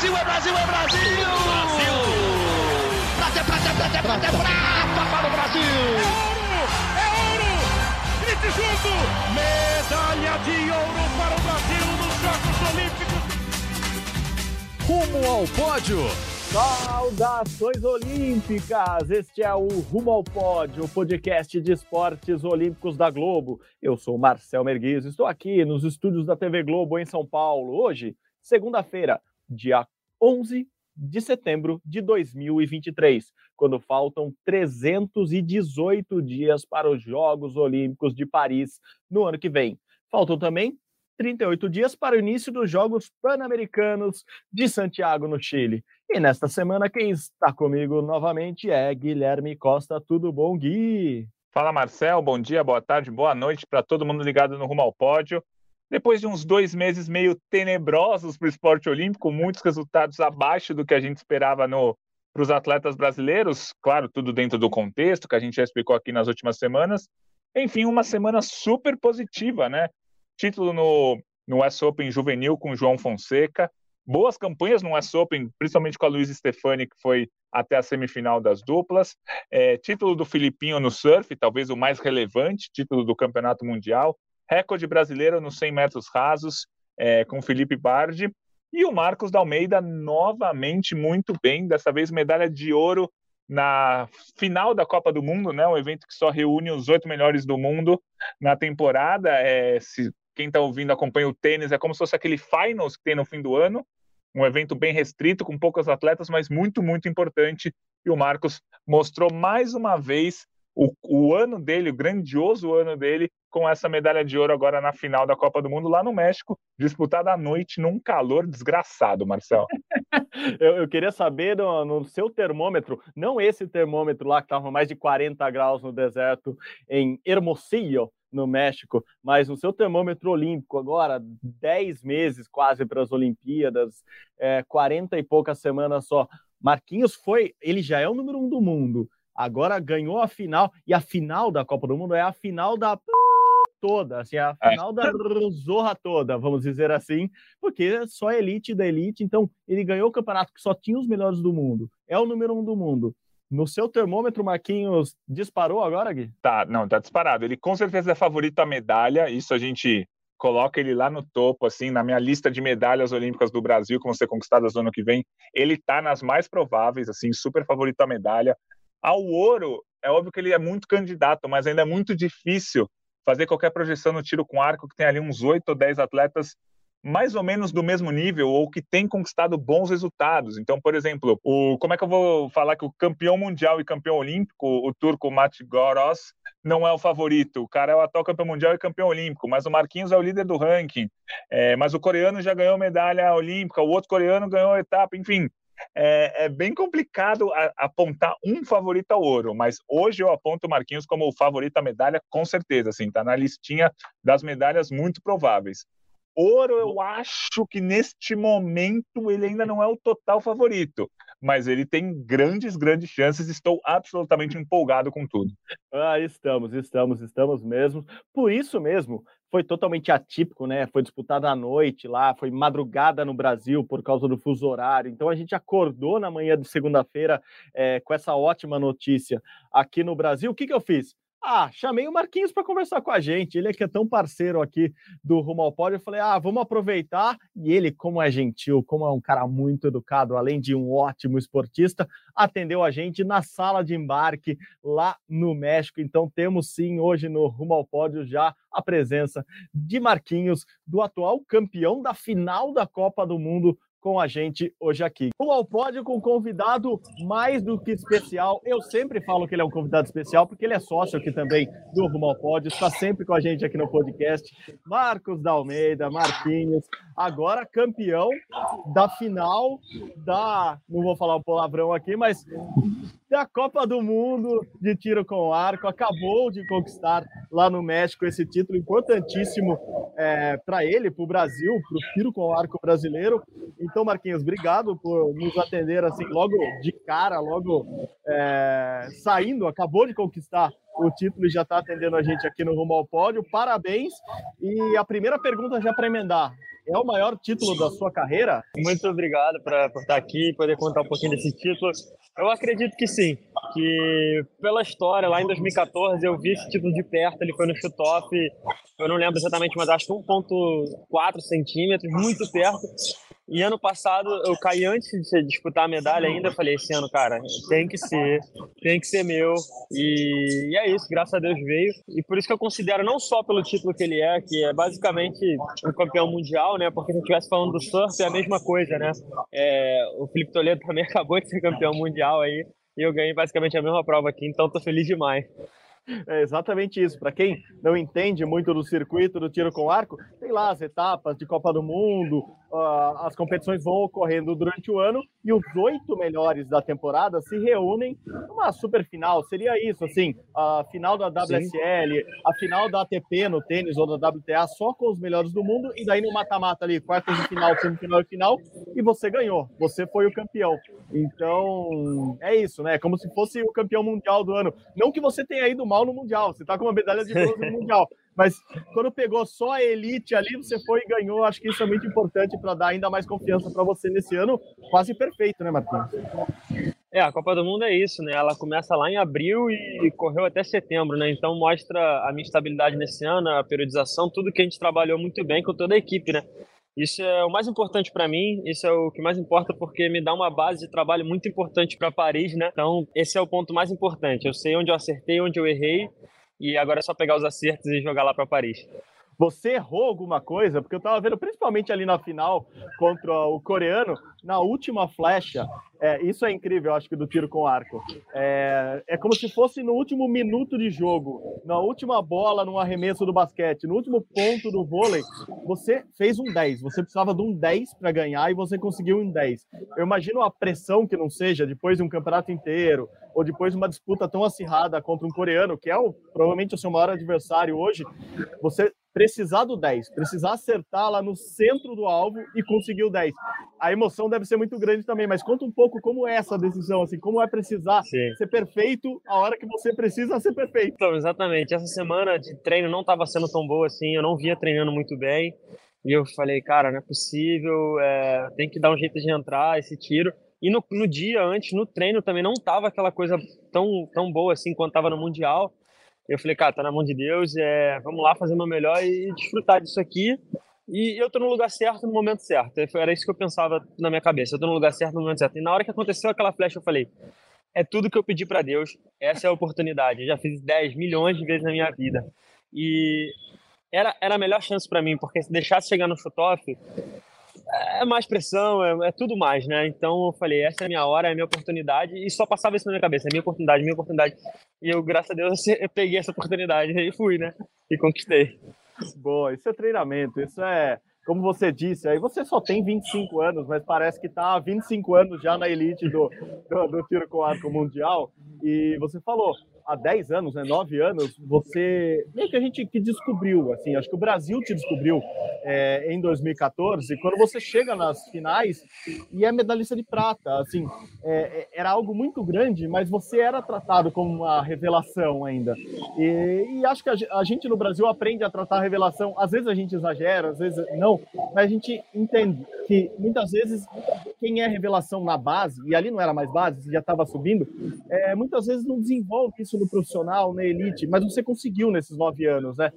Brasil, é Brasil, é Brasil! Brasil! Prata, prata, prata, prata, prata para o Brasil! É ouro! É ouro! Grite junto! Medalha de ouro para o Brasil nos Jogos Olímpicos! Rumo ao pódio! Saudações olímpicas! Este é o Rumo ao Pódio, o podcast de esportes olímpicos da Globo. Eu sou Marcel Merguiz, estou aqui nos estúdios da TV Globo em São Paulo. Hoje, segunda-feira, dia 11 de setembro de 2023, quando faltam 318 dias para os Jogos Olímpicos de Paris no ano que vem. Faltam também 38 dias para o início dos Jogos Pan-Americanos de Santiago, no Chile. E nesta semana, quem está comigo novamente é Guilherme Costa. Tudo bom, Gui? Fala, Marcel. Bom dia, boa tarde, boa noite para todo mundo ligado no Rumo ao Pódio. Depois de uns dois meses meio tenebrosos para o esporte olímpico, muitos resultados abaixo do que a gente esperava para os atletas brasileiros, claro, tudo dentro do contexto que a gente já explicou aqui nas últimas semanas. Enfim, uma semana super positiva, né? título no, no US Open juvenil com João Fonseca, boas campanhas no US Open, principalmente com a Luiz Stefani, que foi até a semifinal das duplas, é, título do Filipinho no surf, talvez o mais relevante, título do Campeonato Mundial, recorde brasileiro nos 100 metros rasos, é, com Felipe Bardi, e o Marcos da Almeida novamente muito bem, dessa vez medalha de ouro na final da Copa do Mundo, né? Um evento que só reúne os oito melhores do mundo na temporada. É, se quem está ouvindo acompanha o tênis, é como se fosse aquele finals que tem no fim do ano, um evento bem restrito, com poucos atletas, mas muito, muito importante. E o Marcos mostrou mais uma vez o, o ano dele, o grandioso ano dele, com essa medalha de ouro agora na final da Copa do Mundo lá no México, disputada à noite num calor desgraçado, Marcel. eu, eu, queria saber no, no, seu termômetro, não esse termômetro lá que estava mais de 40 graus no deserto em Hermosillo, no México, mas no seu termômetro olímpico agora, 10 meses quase para as Olimpíadas, é, 40 e poucas semanas só. Marquinhos foi, ele já é o número um do mundo, agora ganhou a final, e a final da Copa do Mundo é a final da toda, assim, a é. final da zorra toda, vamos dizer assim, porque é só elite da elite, então ele ganhou o campeonato que só tinha os melhores do mundo, é o número um do mundo. No seu termômetro, Marquinhos disparou agora, Gui? Tá, não, tá disparado. Ele com certeza é favorito à medalha, isso a gente coloca ele lá no topo, assim, na minha lista de medalhas olímpicas do Brasil que vão ser conquistadas no ano que vem. Ele tá nas mais prováveis, assim, super favorito à medalha. Ao ouro, é óbvio que ele é muito candidato, mas ainda é muito difícil fazer qualquer projeção no tiro com arco, que tem ali uns oito ou dez atletas mais ou menos do mesmo nível ou que tem conquistado bons resultados. Então, por exemplo, o, como é que eu vou falar que o campeão mundial e campeão olímpico, o turco Mati Goros, não é o favorito? O cara é o atual campeão mundial e campeão olímpico, mas o Marquinhos é o líder do ranking. É, mas o coreano já ganhou medalha olímpica, o outro coreano ganhou etapa, enfim. É, é, bem complicado a, apontar um favorito ao ouro, mas hoje eu aponto o Marquinhos como o favorito à medalha, com certeza, assim, tá na listinha das medalhas muito prováveis. Ouro, eu acho que neste momento ele ainda não é o total favorito, mas ele tem grandes, grandes chances. Estou absolutamente empolgado com tudo. Ah, estamos, estamos, estamos mesmo. Por isso mesmo, foi totalmente atípico, né? Foi disputada à noite lá, foi madrugada no Brasil por causa do fuso horário. Então a gente acordou na manhã de segunda-feira é, com essa ótima notícia aqui no Brasil. O que, que eu fiz? Ah, chamei o Marquinhos para conversar com a gente. Ele é que é tão parceiro aqui do Rumo ao Pódio. Eu falei, ah, vamos aproveitar. E ele, como é gentil, como é um cara muito educado, além de um ótimo esportista, atendeu a gente na sala de embarque lá no México. Então temos sim hoje no Rumo ao Pódio já a presença de Marquinhos, do atual campeão da final da Copa do Mundo com a gente hoje aqui. O ao pódio com um convidado mais do que especial. Eu sempre falo que ele é um convidado especial porque ele é sócio aqui também do Rumo ao Pódio, está sempre com a gente aqui no podcast. Marcos da Almeida, Marquinhos, agora campeão da final da, não vou falar o palavrão aqui, mas da Copa do Mundo de tiro com arco. Acabou de conquistar lá no México esse título importantíssimo é, para ele, para o Brasil, para o tiro com arco brasileiro. Então, Marquinhos, obrigado por nos atender assim logo de cara, logo é, saindo. Acabou de conquistar o título já está atendendo a gente aqui no Rumo ao Pódio. Parabéns. E a primeira pergunta já para emendar. é o maior título da sua carreira? Muito obrigado pra, por estar aqui e poder contar um pouquinho desse título. Eu acredito que sim, que pela história, lá em 2014 eu vi esse título de perto, ele foi no shoot-off, eu não lembro exatamente, mas acho que 1.4 centímetros, muito perto. E ano passado eu caí antes de disputar a medalha ainda, eu falei, esse ano, cara, tem que ser, tem que ser meu. E, e, é isso, graças a Deus veio. E por isso que eu considero não só pelo título que ele é, que é basicamente um campeão mundial, né? Porque se gente estivesse falando do surf é a mesma coisa, né? É, o Felipe Toledo também acabou de ser campeão mundial aí. E eu ganhei basicamente a mesma prova aqui, então tô feliz demais. É exatamente isso. Para quem não entende muito do circuito do tiro com arco, tem lá as etapas de Copa do Mundo, uh, as competições vão ocorrendo durante o ano e os oito melhores da temporada se reúnem numa super final. Seria isso, assim, a final da WSL, Sim. a final da ATP no tênis ou da WTA só com os melhores do mundo e daí no mata-mata ali, quartas de final, semifinal e final e você ganhou, você foi o campeão. Então, é isso, né? Como se fosse o campeão mundial do ano. Não que você tenha ido mal no mundial, você tá com uma medalha de bronze no mundial, mas quando pegou só a elite ali, você foi e ganhou. Acho que isso é muito importante para dar ainda mais confiança para você nesse ano quase perfeito, né, Marquinhos? É, a Copa do Mundo é isso, né? Ela começa lá em abril e correu até setembro, né? Então mostra a minha estabilidade nesse ano, a periodização, tudo que a gente trabalhou muito bem com toda a equipe, né? Isso é o mais importante para mim, isso é o que mais importa porque me dá uma base de trabalho muito importante para Paris, né? Então, esse é o ponto mais importante. Eu sei onde eu acertei, onde eu errei e agora é só pegar os acertos e jogar lá para Paris. Você errou alguma coisa? Porque eu tava vendo, principalmente ali na final contra o coreano, na última flecha. É, isso é incrível, eu acho que, do tiro com arco. É, é como se fosse no último minuto de jogo, na última bola no arremesso do basquete, no último ponto do vôlei, você fez um 10. Você precisava de um 10 para ganhar e você conseguiu um 10. Eu imagino a pressão que não seja depois de um campeonato inteiro, ou depois de uma disputa tão acirrada contra um coreano, que é o, provavelmente o seu maior adversário hoje, você precisar do 10, precisar acertar lá no centro do alvo e conseguir o 10. A emoção deve ser muito grande também, mas conta um pouco como é essa decisão, assim, como é precisar Sim. ser perfeito a hora que você precisa ser perfeito. Então, exatamente. Essa semana de treino não estava sendo tão boa assim, eu não via treinando muito bem. E eu falei, cara, não é possível, é, tem que dar um jeito de entrar esse tiro. E no, no dia antes, no treino, também não tava aquela coisa tão, tão boa assim quanto tava no Mundial. Eu falei, cara, tá na mão de Deus, é, vamos lá fazer o meu melhor e desfrutar disso aqui. E eu tô no lugar certo no momento certo. Era isso que eu pensava na minha cabeça. Eu tô no lugar certo no momento certo. E na hora que aconteceu aquela flecha, eu falei: é tudo que eu pedi para Deus. Essa é a oportunidade. Eu já fiz 10 milhões de vezes na minha vida. E era, era a melhor chance para mim, porque se deixasse chegar no shoot-off, é mais pressão, é, é, tudo mais, né? Então eu falei, essa é a minha hora, é a minha oportunidade, e só passava isso na minha cabeça, é minha oportunidade, minha oportunidade. E eu, graças a Deus, eu peguei essa oportunidade e fui, né? E conquistei. Boa, isso é treinamento, isso é, como você disse, aí você só tem 25 anos, mas parece que está há 25 anos já na elite do, do, do tiro com arco mundial, e você falou, há 10 anos, né, 9 anos, você meio que a gente que descobriu, assim, acho que o Brasil te descobriu é, em 2014, quando você chega nas finais e é medalhista de prata, assim, é, é, era algo muito grande, mas você era tratado como uma revelação ainda. E, e acho que a, a, gente no Brasil aprende a tratar a revelação, às vezes a gente exagera, às vezes não, mas a gente entende que muitas vezes quem é revelação na base, e ali não era mais base, já estava subindo, é, muitas vezes não desenvolve isso no profissional, na elite, mas você conseguiu nesses nove anos, né?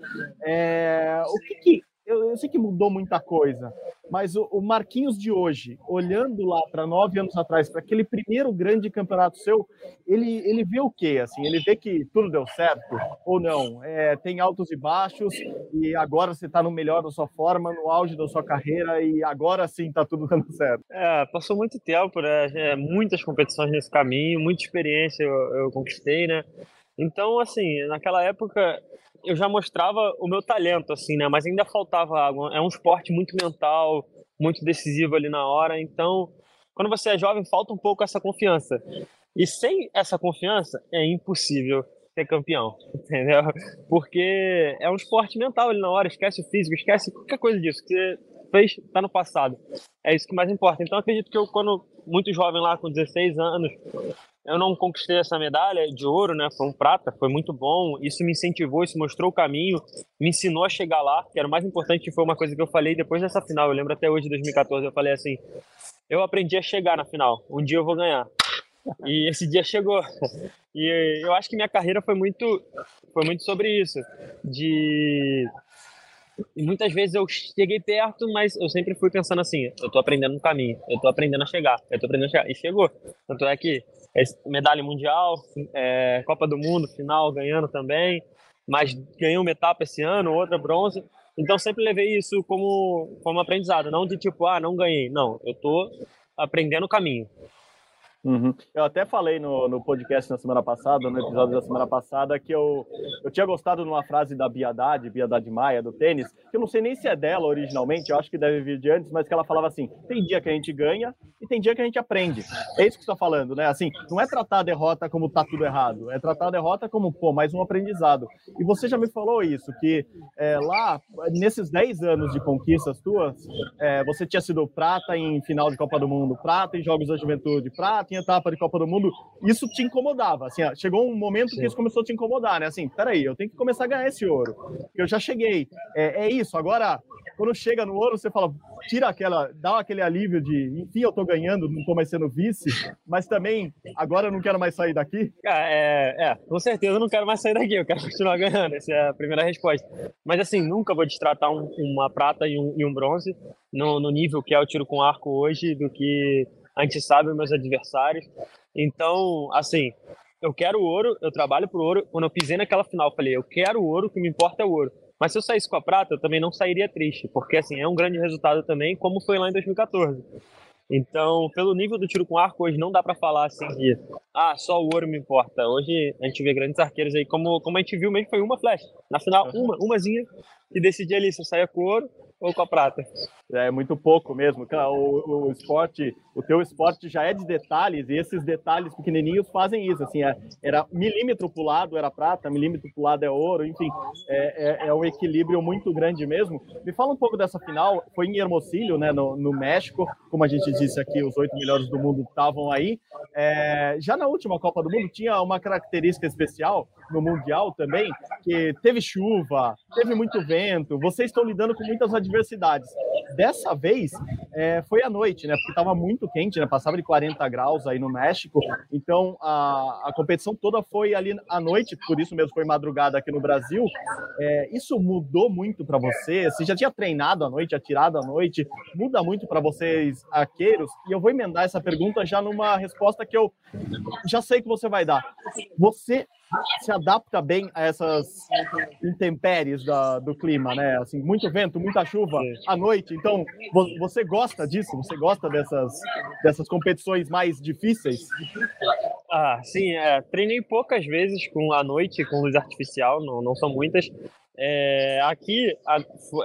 É, o que, que eu, eu, sei que mudou muita coisa, mas o, o Marquinhos de hoje, olhando lá para nove anos atrás, para aquele primeiro grande campeonato seu, ele, ele vê o quê? Assim, ele vê que tudo deu certo ou não? É, tem altos e baixos e agora você está no melhor da sua forma, no auge da sua carreira e agora sim está tudo dando certo. É, passou muito tempo, né? É, muitas competições nesse caminho, muita experiência eu, eu conquistei, né? Então, assim, naquela época eu já mostrava o meu talento, assim, né? Mas ainda faltava algo. É um esporte muito mental, muito decisivo ali na hora. Então, quando você é jovem, falta um pouco essa confiança. E sem essa confiança, é impossível ser campeão, entendeu? Porque é um esporte mental ali na hora. Esquece o físico, esquece qualquer coisa disso que fez, tá no passado. É isso que mais importa. Então, acredito que eu, quando muito jovem lá, com 16 anos, eu não conquistei essa medalha de ouro, né? Foi um prata, foi muito bom. Isso me incentivou, isso mostrou o caminho, me ensinou a chegar lá, que era o mais importante, foi uma coisa que eu falei depois dessa final. Eu lembro até hoje, 2014, eu falei assim: eu aprendi a chegar na final. Um dia eu vou ganhar. E esse dia chegou. E eu acho que minha carreira foi muito, foi muito sobre isso, de e muitas vezes eu cheguei perto, mas eu sempre fui pensando assim: eu tô aprendendo no caminho, eu tô aprendendo a chegar, eu tô aprendendo a chegar. E chegou. Tanto é que medalha mundial, é, Copa do Mundo, final, ganhando também, mas ganhei uma etapa esse ano, outra bronze. Então sempre levei isso como, como aprendizado, não de tipo, ah, não ganhei. Não, eu tô aprendendo o caminho. Uhum. Eu até falei no, no podcast na semana passada, no episódio da semana passada, que eu, eu tinha gostado de uma frase da Biadade, Biadade Maia, do tênis, que eu não sei nem se é dela originalmente, eu acho que deve vir de antes, mas que ela falava assim: tem dia que a gente ganha e tem dia que a gente aprende. É isso que você está falando, né? Assim, não é tratar a derrota como tá tudo errado, é tratar a derrota como, pô, mais um aprendizado. E você já me falou isso, que é, lá, nesses 10 anos de conquistas tuas, é, você tinha sido prata em final de Copa do Mundo, prata em Jogos da Juventude, prata em etapa de Copa do Mundo, isso te incomodava. Assim, chegou um momento Sim. que isso começou a te incomodar, né? Assim, peraí, eu tenho que começar a ganhar esse ouro. Eu já cheguei. É, é isso. Agora, quando chega no ouro, você fala, tira aquela, dá aquele alívio de, enfim, eu tô ganhando, não tô mais sendo vice, mas também agora eu não quero mais sair daqui? É, é, com certeza eu não quero mais sair daqui, eu quero continuar ganhando, essa é a primeira resposta. Mas assim, nunca vou destratar um, uma prata e um, e um bronze no, no nível que é o tiro com arco hoje do que a gente sabe os meus adversários. Então, assim, eu quero o ouro, eu trabalho pro ouro. Quando eu pisei naquela final, eu falei, eu quero o ouro, o que me importa é o ouro. Mas se eu saísse com a prata, eu também não sairia triste, porque assim, é um grande resultado também, como foi lá em 2014. Então, pelo nível do tiro com arco, hoje não dá para falar assim de, ah, só o ouro me importa. Hoje a gente vê grandes arqueiros aí, como, como a gente viu mesmo, foi uma flecha. Na final, uma, umazinha, e decidia ali se eu saía com o ouro ou com a prata. É muito pouco mesmo. O, o esporte, o teu esporte já é de detalhes e esses detalhes pequenininhos fazem isso. Assim, é, era milímetro pro lado era prata, milímetro pro lado é ouro, enfim, é, é, é, um equilíbrio muito grande mesmo. Me fala um pouco dessa final. Foi em Hermosillo, né, no, no México, como a gente disse aqui, os oito melhores do mundo estavam aí. É, já na última Copa do Mundo tinha uma característica especial no mundial também, que teve chuva, teve muito vento. Vocês estão lidando com muitas adversidades dessa vez é, foi à noite, né? Porque estava muito quente, né? Passava de 40 graus aí no México. Então a, a competição toda foi ali à noite, por isso mesmo foi madrugada aqui no Brasil. É, isso mudou muito para você? Você já tinha treinado à noite, atirado à noite? Muda muito para vocês, arqueiros? E eu vou emendar essa pergunta já numa resposta que eu já sei que você vai dar. Você se adapta bem a essas intempéries da, do clima, né? Assim, muito vento, muita chuva à noite. Então, você gosta disso? Você gosta dessas, dessas competições mais difíceis? Ah, sim. É, treinei poucas vezes com à noite com luz artificial, não, não são muitas. É, aqui, a,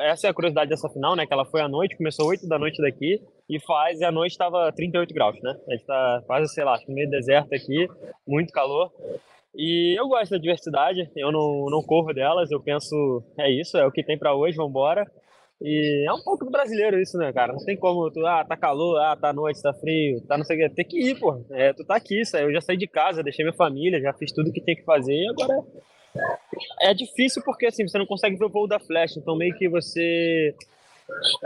essa é a curiosidade dessa final, né? Que ela foi à noite, começou 8 da noite daqui e faz, e à noite estava 38 graus, né? A gente tá quase, sei lá, no meio deserto aqui, muito calor. E eu gosto da diversidade, eu não, não corro delas, eu penso, é isso, é o que tem para hoje, vamos embora. E é um pouco do brasileiro isso, né, cara? Não tem como tu, ah, tá calor, ah, tá noite, tá frio, tá não sei o que. Tem que ir, pô. É, tu tá aqui, isso eu já saí de casa, deixei minha família, já fiz tudo que tem que fazer e agora. É difícil porque assim, você não consegue ver o voo da flecha, então meio que você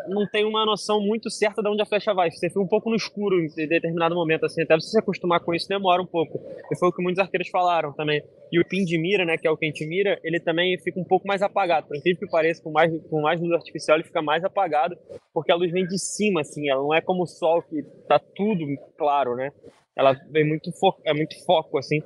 não tem uma noção muito certa de onde a flecha vai. Você fica um pouco no escuro em determinado momento, assim, até você se acostumar com isso demora um pouco. E foi o que muitos arqueiros falaram também. E o pin de mira, né, que é o que a gente mira, ele também fica um pouco mais apagado. Por incrível que pareça, com mais, com mais luz artificial, ele fica mais apagado, porque a luz vem de cima, assim, ela não é como o sol que tá tudo claro, né? Ela vem muito, é muito foco, assim.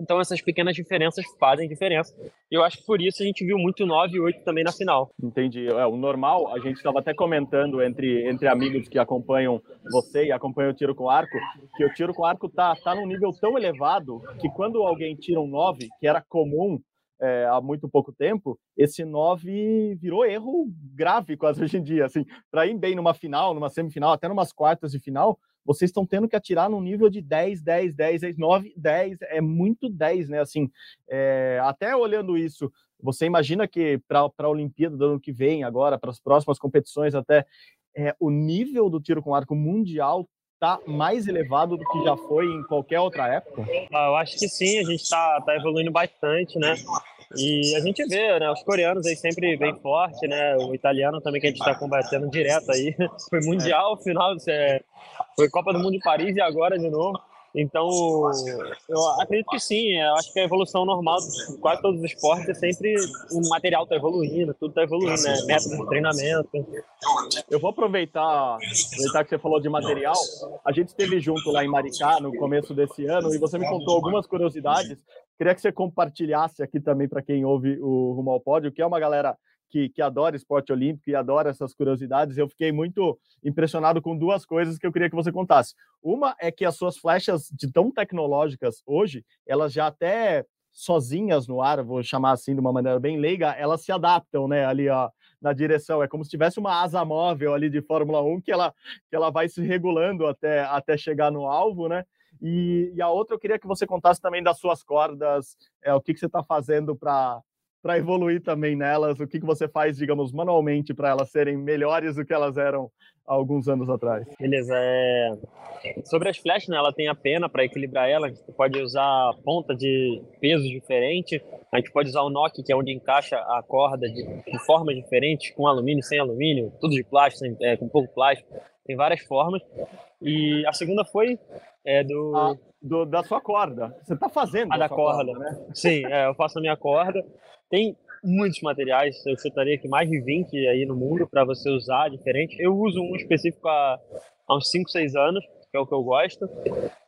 Então essas pequenas diferenças fazem diferença. E eu acho que por isso a gente viu muito 9 e 8 também na final. Entendi. É, o normal, a gente estava até comentando entre, entre amigos que acompanham você e acompanham o tiro com arco, que o tiro com arco tá, tá num nível tão elevado que quando alguém tira um 9, que era comum é, há muito pouco tempo, esse 9 virou erro grave quase hoje em dia. Assim, para ir bem numa final, numa semifinal, até numas quartas de final, vocês estão tendo que atirar no nível de 10, 10, 10, 10, 9, 10, é muito 10, né? Assim, é, até olhando isso, você imagina que para a Olimpíada do ano que vem, agora, para as próximas competições, até é, o nível do tiro com arco mundial está mais elevado do que já foi em qualquer outra época? Ah, eu acho que sim, a gente está tá evoluindo bastante, né? E a gente vê, né, os coreanos aí sempre bem forte, né? O italiano também que a gente está combatendo direto aí. Foi mundial, final, é, foi Copa do Mundo de Paris e agora de novo. Então, eu acredito que sim. Eu acho que a evolução normal de quase todos os esportes é sempre o material está evoluindo, tudo está evoluindo, né? Método de treinamento. Eu vou aproveitar, aproveitar que você falou de material. A gente esteve junto lá em Maricá no começo desse ano e você me contou algumas curiosidades. Queria que você compartilhasse aqui também para quem ouve o Rumo ao Pódio, que é uma galera que, que adora esporte olímpico e adora essas curiosidades, eu fiquei muito impressionado com duas coisas que eu queria que você contasse. Uma é que as suas flechas de tão tecnológicas hoje, elas já até sozinhas no ar, vou chamar assim de uma maneira bem leiga, elas se adaptam, né, ali ó, na direção. É como se tivesse uma asa móvel ali de Fórmula 1 que ela, que ela vai se regulando até, até chegar no alvo, né? E, e a outra eu queria que você contasse também das suas cordas, é, o que, que você está fazendo para para evoluir também nelas? O que, que você faz, digamos, manualmente para elas serem melhores do que elas eram há alguns anos atrás? Beleza. É... Sobre as flechas, né, ela tem a pena para equilibrar ela. A gente pode usar ponta de peso diferente. A gente pode usar o NOC, que é onde encaixa a corda de, de formas diferentes, com alumínio, sem alumínio, tudo de plástico, sem, é, com pouco plástico. Tem várias formas. E a segunda foi é, do... Ah, do... da sua corda. Você está fazendo a da corda. corda, né? Sim, é, eu faço a minha corda. Tem muitos materiais, eu chutaria que mais de 20 aí no mundo para você usar diferente. Eu uso um específico há, há uns 5, 6 anos, que é o que eu gosto.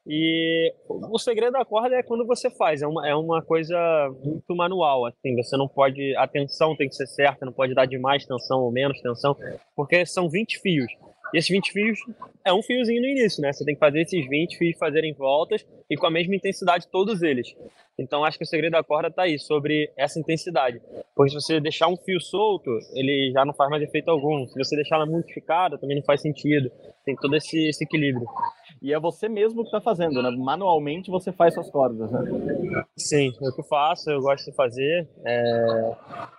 E o segredo da corda é quando você faz, é uma, é uma coisa muito manual, assim, você não pode, a tensão tem que ser certa, não pode dar de mais tensão ou menos tensão, porque são 20 fios. E esses 20 fios é um fiozinho no início, né? Você tem que fazer esses 20 fios fazerem voltas e com a mesma intensidade todos eles. Então acho que o segredo da corda está aí, sobre essa intensidade. Porque se você deixar um fio solto, ele já não faz mais efeito algum. Se você deixar ela muito ficada, também não faz sentido. Tem todo esse, esse equilíbrio. E é você mesmo que está fazendo, né? Manualmente você faz suas cordas, né? Sim, é o que eu faço, eu gosto de fazer. É...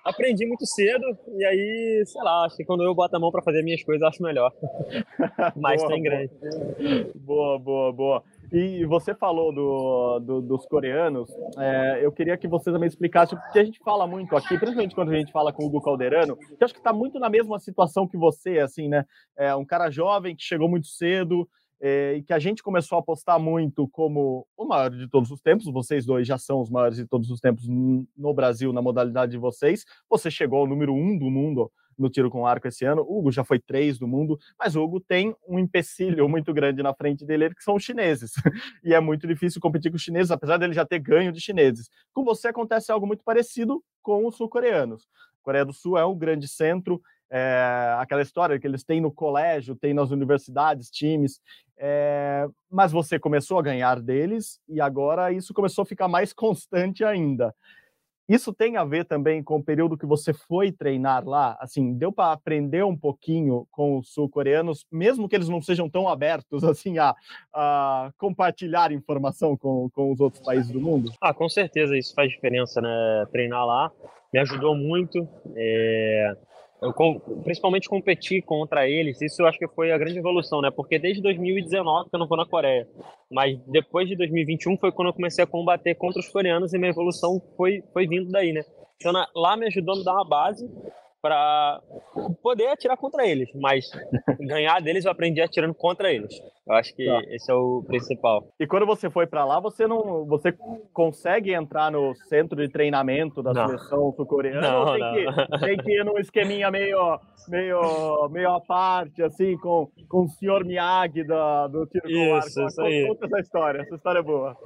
Aprendi muito cedo e aí, sei lá, acho que quando eu boto a mão para fazer minhas coisas, acho melhor. Mas boa, tem grande. Boa, boa, boa. E você falou do, do dos coreanos, é, eu queria que você também explicasse, porque a gente fala muito aqui, principalmente quando a gente fala com o Hugo Calderano, que acho que está muito na mesma situação que você, assim, né? É um cara jovem que chegou muito cedo, é, e que a gente começou a apostar muito como o maior de todos os tempos. Vocês dois já são os maiores de todos os tempos no Brasil, na modalidade de vocês. Você chegou ao número um do mundo no tiro com arco esse ano. O Hugo já foi três do mundo, mas o Hugo tem um empecilho muito grande na frente dele, que são os chineses. e é muito difícil competir com os chineses, apesar dele já ter ganho de chineses. Com você acontece algo muito parecido com os sul-coreanos. Coreia do Sul é um grande centro, é, aquela história que eles têm no colégio, tem nas universidades, times, é, mas você começou a ganhar deles e agora isso começou a ficar mais constante ainda. Isso tem a ver também com o período que você foi treinar lá? Assim, deu para aprender um pouquinho com os sul-coreanos, mesmo que eles não sejam tão abertos assim a, a compartilhar informação com, com os outros países do mundo? Ah, com certeza isso faz diferença, né? Treinar lá me ajudou muito. É eu, principalmente competir contra eles, isso eu acho que foi a grande evolução, né? Porque desde 2019 que eu não vou na Coreia, mas depois de 2021 foi quando eu comecei a combater contra os coreanos e minha evolução foi, foi vindo daí, né? Então lá me ajudou a me dar uma base para poder atirar contra eles, mas ganhar deles eu aprendi atirando contra eles. Eu acho que tá. esse é o principal. E quando você foi para lá, você não, você consegue entrar no centro de treinamento da não. seleção sul-coreana? Não, tem, não. Que, tem que ir num esqueminha meio, meio, meio à parte, assim, com, com o senhor Miyagi da, do tiro com arco. Isso aí. Conta essa história, essa história é boa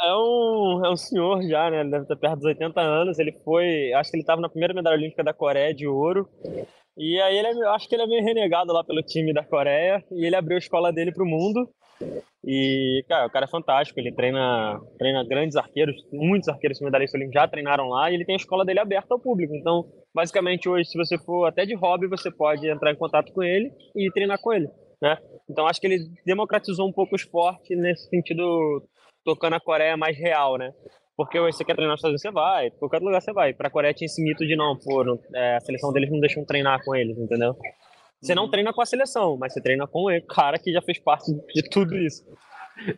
é um, é um senhor já, né? Ele deve estar perto dos 80 anos. Ele foi. Acho que ele estava na primeira medalha olímpica da Coreia de ouro. E aí ele é, acho que ele é meio renegado lá pelo time da Coreia. E ele abriu a escola dele para o mundo. E, cara, o cara é fantástico. Ele treina, treina grandes arqueiros. Muitos arqueiros medalhistas olímpicos já treinaram lá. E ele tem a escola dele aberta ao público. Então, basicamente, hoje, se você for até de hobby, você pode entrar em contato com ele e treinar com ele. Né? Então acho que ele democratizou um pouco o esporte nesse sentido tocando a Coreia mais real, né? Porque você quer treinar nos Estados Unidos, você vai, qualquer lugar você vai. Pra Coreia tinha esse mito de não, pô, não, é, a seleção deles não deixam treinar com eles, entendeu? Você não Uhum. treina com a seleção, mas você treina com o cara que já fez parte de tudo isso.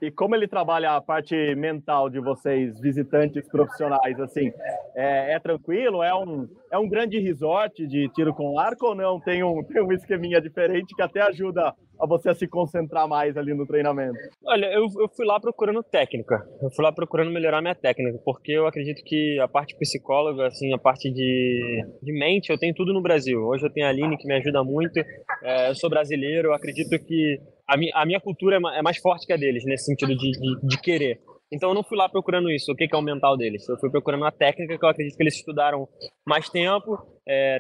E como ele trabalha a parte mental de vocês, visitantes profissionais, assim, é, é tranquilo? É um, é um grande resort de tiro com arco ou não? Tem um, tem um esqueminha diferente que até ajuda a você a se concentrar mais ali no treinamento? Olha, eu, eu fui lá procurando técnica. Eu fui lá procurando melhorar minha técnica, porque eu acredito que a parte psicóloga, assim, a parte de, de mente, eu tenho tudo no Brasil. Hoje eu tenho a Aline que me ajuda muito. É, eu sou brasileiro, eu acredito que a, mi, a minha cultura é, é mais forte que a deles, nesse sentido de, de, de querer. Então eu não fui lá procurando isso, o que, é o mental deles. Eu fui procurando a técnica que eu acredito que eles estudaram mais tempo,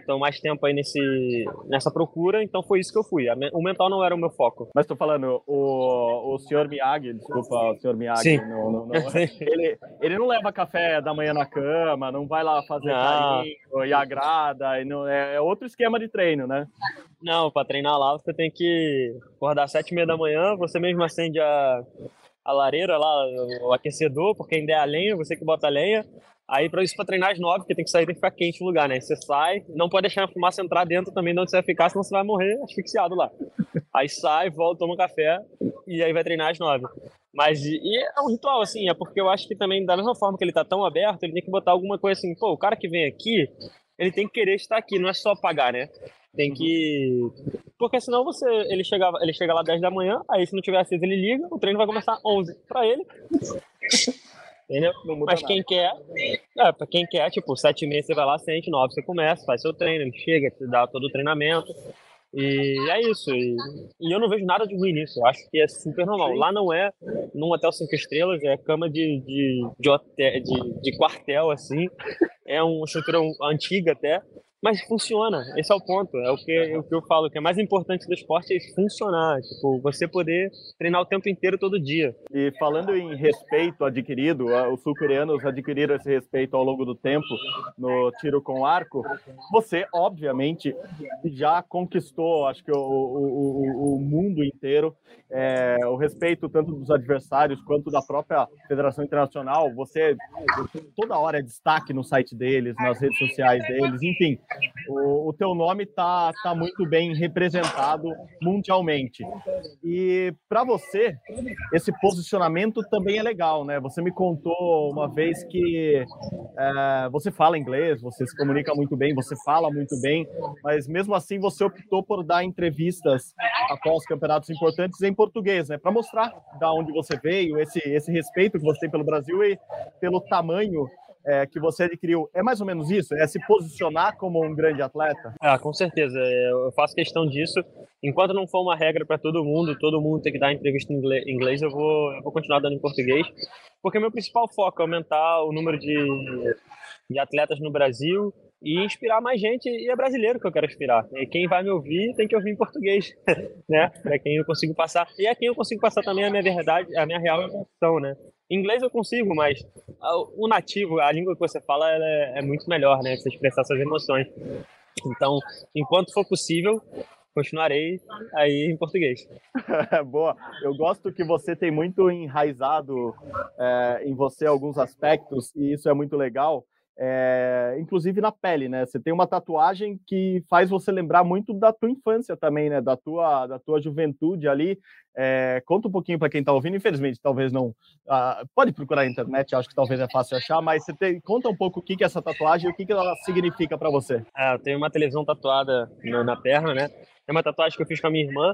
estão mais tempo aí nesse, nessa procura, então foi isso que eu fui. O mental não era o meu foco. Mas tô falando, o, o senhor Miyagi, desculpa, o senhor Miyagi, Sim. não, não, não- ele, ele não leva café da manhã na cama, não vai lá fazer carinho e agrada, e não, é, é outro esquema de treino, né? Não, para treinar lá você tem que acordar às sete e meia da manhã, você mesmo acende a, a lareira lá, o aquecedor, porque ainda é a lenha, você que bota a lenha. Aí para isso para treinar às nove, porque tem que sair, tem que ficar quente o lugar, né? Você sai, não pode deixar a fumaça entrar dentro também de onde você vai ficar, senão você vai morrer asfixiado lá. Aí sai, volta, toma um café e aí vai treinar às nove. Mas e, é um ritual assim, é porque eu acho que também da mesma forma que ele tá tão aberto, ele tem que botar alguma coisa assim, pô, o cara que vem aqui, ele tem que querer estar aqui, não é só pagar, né? Tem que porque senão você ele chega ele chega lá 10 da manhã, aí se não tiver aceso ele liga, o treino vai começar 11 para ele. Entendeu? Mas nada. quem quer, é, pra quem quer, tipo, 7 e meia você vai lá, sente, 9 você começa, faz seu treino, ele chega, te dá todo o treinamento. E é isso. E, e eu não vejo nada de ruim nisso. Eu acho que é super normal. Lá não é num hotel cinco estrelas, é cama de, de, de, hotel, de, de quartel, assim. É uma estrutura antiga até. Mas funciona, esse é o ponto. É o que, o que eu falo, que é mais importante do esporte é funcionar. Tipo, você poder treinar o tempo inteiro todo dia. E falando em respeito adquirido, os sul-coreanos adquiriram esse respeito ao longo do tempo no tiro com arco. Você, obviamente, já conquistou, acho que o, o, o- o mundo inteiro, é, o respeito tanto dos adversários quanto da própria Federação Internacional. Você toda hora é destaque no site deles, nas redes sociais deles, enfim. O, o teu nome tá, tá muito bem representado mundialmente. E para você, esse posicionamento também é legal, né? Você me contou uma vez que é, você fala inglês, você se comunica muito bem, você fala muito bem, mas mesmo assim você optou por dar entrevistas após campeonatos importantes em português, né? Para mostrar da onde você veio, esse, esse respeito que você tem pelo Brasil e pelo tamanho é, que você adquiriu. É mais ou menos isso? É se posicionar como um grande atleta? Ah, com certeza. Eu faço questão disso. Enquanto não for uma regra para todo mundo, todo mundo tem que dar entrevista em inglês, eu vou, eu vou continuar dando em português. Porque meu principal foco é aumentar o número de, de atletas no Brasil e inspirar mais gente. E é brasileiro que eu quero inspirar. E quem vai me ouvir tem que ouvir em português, né? Para quem eu consigo passar. E é quem eu consigo passar também a minha verdade, a minha real emoção, né? Inglês eu consigo, mas o nativo, a língua que você fala, é, é muito melhor, né? Você expressar suas emoções. Então, enquanto for possível, continuarei aí em português. Boa. Eu gosto que você tem muito enraizado é, em você alguns aspectos, e isso é muito legal. É, inclusive na pele, né? Você tem uma tatuagem que faz você lembrar muito da tua infância também, né? Da tua, da tua juventude ali. É, conta um pouquinho para quem está ouvindo, infelizmente, talvez não. ah, pode procurar na internet, acho que talvez é fácil achar, mas você tem, conta um pouco o que, que é essa tatuagem e o que, que ela significa para você. Ah, eu tenho uma televisão tatuada na, na perna, né? É uma tatuagem que eu fiz com a minha irmã.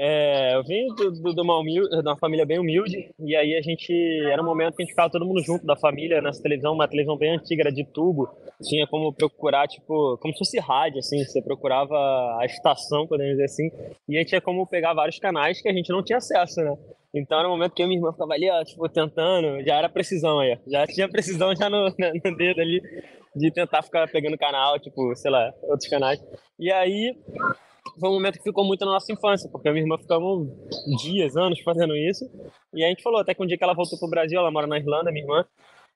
É, eu vim do, do- de, uma humilde, de uma família bem humilde, e aí a gente. Era um momento que a gente ficava todo mundo junto da família nessa televisão, uma televisão bem antiga, era de tubo. Tinha como procurar, tipo, como se fosse rádio, assim. Você procurava a estação, podemos dizer assim, e aí tinha como pegar vários canais que a gente não tinha acesso, né? Então era um momento que eu e minha irmã ficava ali, ó, tipo, tentando, já era precisão aí, já tinha precisão já no, no dedo ali, de tentar ficar pegando canal, tipo, sei lá, outros canais. E aí foi um momento que ficou muito na nossa infância, porque a minha irmã ficava dias, anos fazendo isso. E a gente falou até que um dia que ela voltou pro Brasil, ela mora na Irlanda, minha irmã.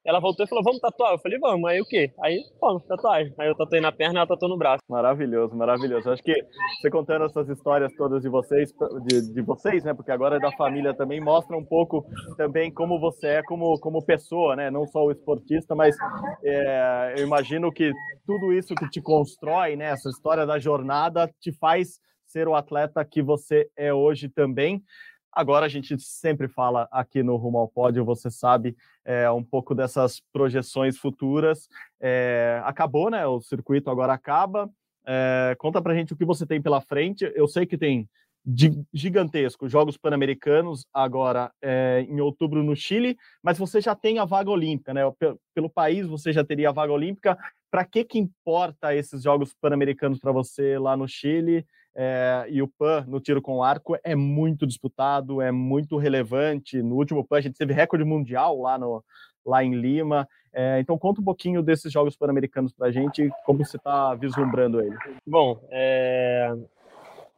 Ela voltou e falou, vamos tatuar? Eu falei, vamos. Aí o quê? Aí, vamos, tatuagem. Aí eu tatuei na perna e ela tatuou no braço. Maravilhoso, maravilhoso. Acho que você contando essas histórias todas de vocês, de, de vocês, né? Porque agora é da família também, mostra um pouco também como você é como, como pessoa, né? Não só o esportista, mas é, eu imagino que tudo isso que te constrói, né? Essa história da jornada te faz ser o atleta que você é hoje também. Agora a gente sempre fala aqui no Rumo ao Pódio, você sabe, é, um pouco dessas projeções futuras. É, acabou, né? O circuito agora acaba. É, conta pra gente o que você tem pela frente. Eu sei que tem gigantesco Jogos Pan-Americanos agora é, em outubro no Chile, mas você já tem a vaga olímpica, né? Pelo país você já teria a vaga olímpica. Para que que importa esses Jogos Pan-Americanos para você lá no Chile? É, e o PAN no tiro com arco é muito disputado, é muito relevante. No último PAN a gente teve recorde mundial lá, no, lá em Lima. É, então conta um pouquinho desses Jogos Pan-Americanos para a gente, como você está vislumbrando ele. Bom, é,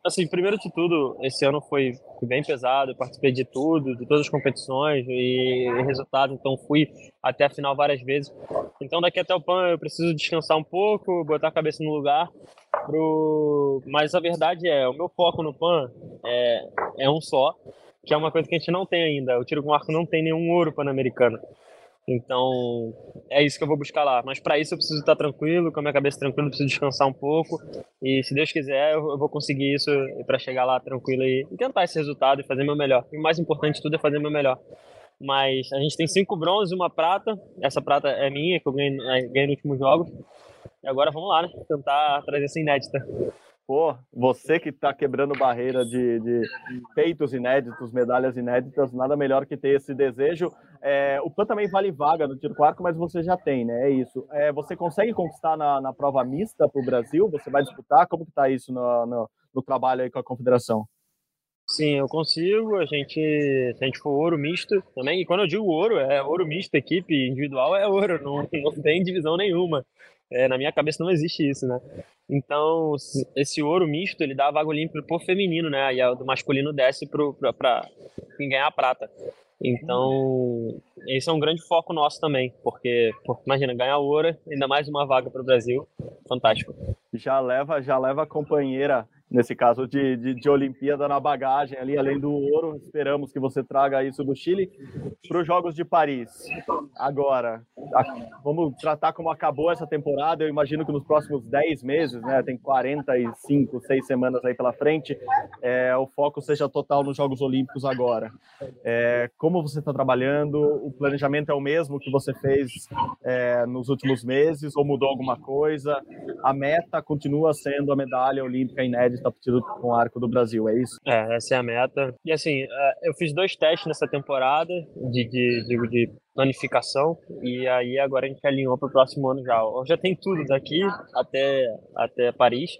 Assim, primeiro de tudo, esse ano foi bem pesado, eu participei de tudo, de todas as competições e resultado, então fui até a final várias vezes. Então daqui até o PAN eu preciso descansar um pouco, botar a cabeça no lugar. Pro... Mas a verdade é, o meu foco no PAN é, é um só, que é uma coisa que a gente não tem ainda. O tiro com arco não tem nenhum ouro pan-americano. Então, é isso que eu vou buscar lá. Mas para isso eu preciso estar tranquilo, com a minha cabeça tranquila, preciso descansar um pouco. E se Deus quiser, eu vou conseguir isso para chegar lá tranquilo e tentar esse resultado e fazer meu melhor. E o mais importante de tudo é fazer meu melhor. Mas a gente tem cinco bronzes uma prata. Essa prata é minha, que eu ganhei, ganhei nos últimos jogos. E agora vamos lá, né? Tentar trazer essa inédita. Pô, você que está quebrando barreira de, de feitos inéditos, medalhas inéditas, nada melhor que ter esse desejo. É, o PAN também vale vaga no tiro com arco, mas você já tem, né? É isso. É, você consegue conquistar na, na prova mista para o Brasil? Você vai disputar? Como que está isso no, no, no trabalho aí com a confederação? Sim, eu consigo. A gente, se a gente for ouro misto também, e quando eu digo ouro, é ouro misto, equipe individual é ouro, não, não tem divisão nenhuma. É, na minha cabeça não existe isso, né? Então, esse ouro misto, ele dá a vaga olímpica pro feminino, né? E a do masculino desce para quem ganhar a prata. Então, esse é um grande foco nosso também, porque, imagina, ganhar ouro, ainda mais uma vaga para o Brasil, fantástico. Já leva, já leva a companheira nesse caso de, de, de, Olimpíada na bagagem ali, além do ouro. Esperamos que você traga isso do Chile para os Jogos de Paris. Agora, a, vamos tratar como acabou essa temporada. Eu imagino que nos próximos 10 meses, né, tem 45, 6 semanas aí pela frente, é, o foco seja total nos Jogos Olímpicos agora. É, como você está trabalhando? O planejamento é o mesmo que você fez é, nos últimos meses ou mudou alguma coisa? A meta continua sendo a medalha olímpica inédita tiro com arco do Brasil, é isso? É, essa é a meta. E assim, é, eu fiz dois testes nessa temporada de, de, de, de planificação e aí agora a gente alinhou para o próximo ano já. Já tem tudo daqui até, até Paris.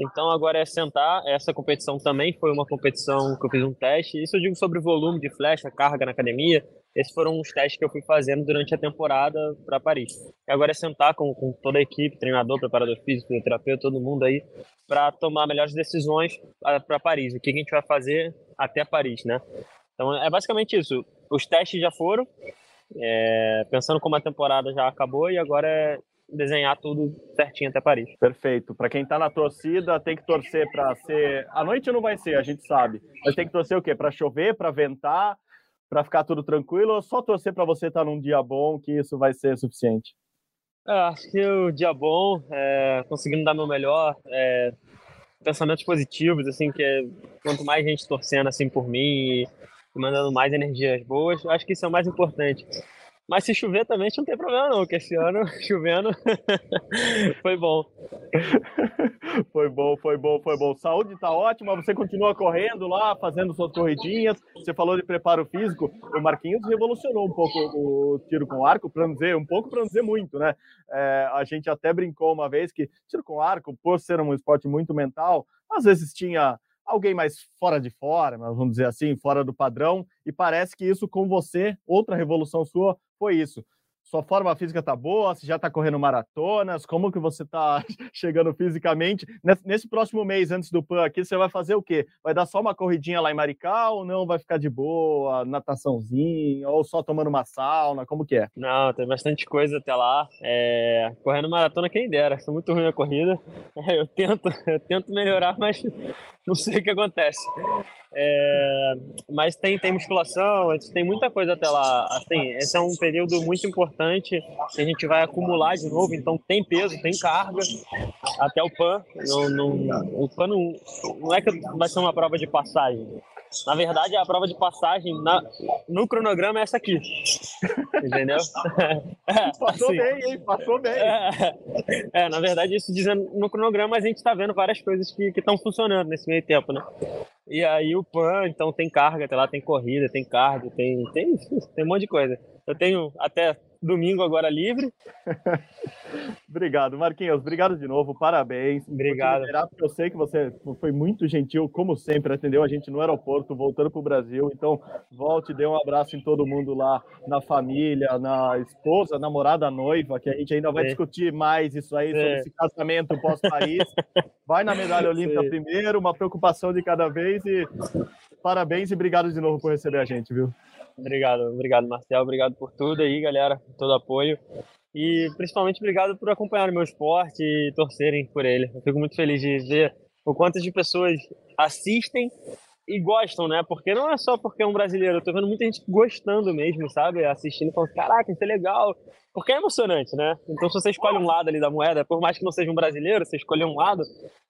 Então agora é sentar. Essa competição também foi uma competição que eu fiz um teste. Isso eu digo sobre volume de flecha, carga na academia. Esses foram os testes que eu fui fazendo durante a temporada para Paris. E agora é sentar com, com toda a equipe, treinador, preparador físico, terapeuta, todo mundo aí, para tomar melhores decisões para Paris. O que a gente vai fazer até Paris, né? Então é basicamente isso. Os testes já foram, é, pensando como a temporada já acabou e agora é desenhar tudo certinho até Paris. Perfeito. Para quem está na torcida, tem que torcer para ser. A noite não vai ser, a gente sabe. Mas tem que torcer o quê? Para chover, para ventar, para ficar tudo tranquilo ou só torcer para você estar tá num dia bom que isso vai ser suficiente? É, acho que o dia bom, é, conseguindo dar meu melhor, é, pensamentos positivos, assim, que quanto mais gente torcendo assim por mim e mandando mais energias boas, acho que isso é o mais importante. Mas se chover também, a gente não tem problema não, porque esse ano, chovendo, foi bom. foi bom, foi bom, foi bom. Saúde tá ótima, você continua correndo lá, fazendo suas corridinhas. Você falou de preparo físico. O Marquinhos revolucionou um pouco o tiro com arco, para não dizer, um pouco para não dizer muito, né? É, a gente até brincou uma vez que tiro com arco, por ser um esporte muito mental, às vezes tinha alguém mais fora de forma, vamos dizer assim, fora do padrão, e parece que isso com você, outra revolução sua, foi isso. Sua forma física tá boa? Você já tá correndo maratonas? Como que você tá chegando fisicamente? Nesse próximo mês, antes do PAN aqui, você vai fazer o quê? Vai dar só uma corridinha lá em Maricá ou não? Vai ficar de boa, nataçãozinha, ou só tomando uma sauna? Como que é? Não, tem bastante coisa até lá. É... Correndo maratona, quem dera. Sou muito ruim na corrida. Eu tento, eu tento melhorar, mas não sei o que acontece. É, mas tem, tem musculação, tem muita coisa até lá. Assim, esse é um período muito importante que a gente vai acumular de novo, então tem peso, tem carga até o PAN. Não, não, o PAN não, não é que vai ser uma prova de passagem. Na verdade, a prova de passagem na, no cronograma é essa aqui. Entendeu? É, Passou assim, bem, hein? Passou bem. É, é, na verdade, isso dizendo no cronograma, a gente está vendo várias coisas que estão funcionando nesse meio tempo, né? E aí o PAN, então tem carga, até lá tem corrida, tem cardio, tem, tem, tem um monte de coisa. Eu tenho até domingo agora livre. obrigado, Marquinhos. Obrigado de novo. Parabéns. Obrigado. porque eu sei que você foi muito gentil, como sempre, atendeu a gente no aeroporto, voltando para o Brasil. Então, volte, dê um abraço em todo mundo lá, na família, na esposa, namorada, noiva, que a gente ainda vai discutir mais isso aí, sobre esse casamento pós-Paris. Vai na medalha olímpica primeiro, uma preocupação de cada vez e parabéns e obrigado de novo por receber a gente, viu? Obrigado, obrigado, Marcel. Obrigado por tudo aí, galera, por todo o apoio. E principalmente obrigado por acompanhar o meu esporte e torcerem por ele. Eu fico muito feliz de ver o quanto de pessoas assistem e gostam, né? Porque não é só porque é um brasileiro, eu tô vendo muita gente gostando mesmo, sabe? Assistindo, falando, caraca, isso é legal. Porque é emocionante, né? Então, se você escolhe um lado ali da moeda, por mais que não seja um brasileiro, você escolher um lado,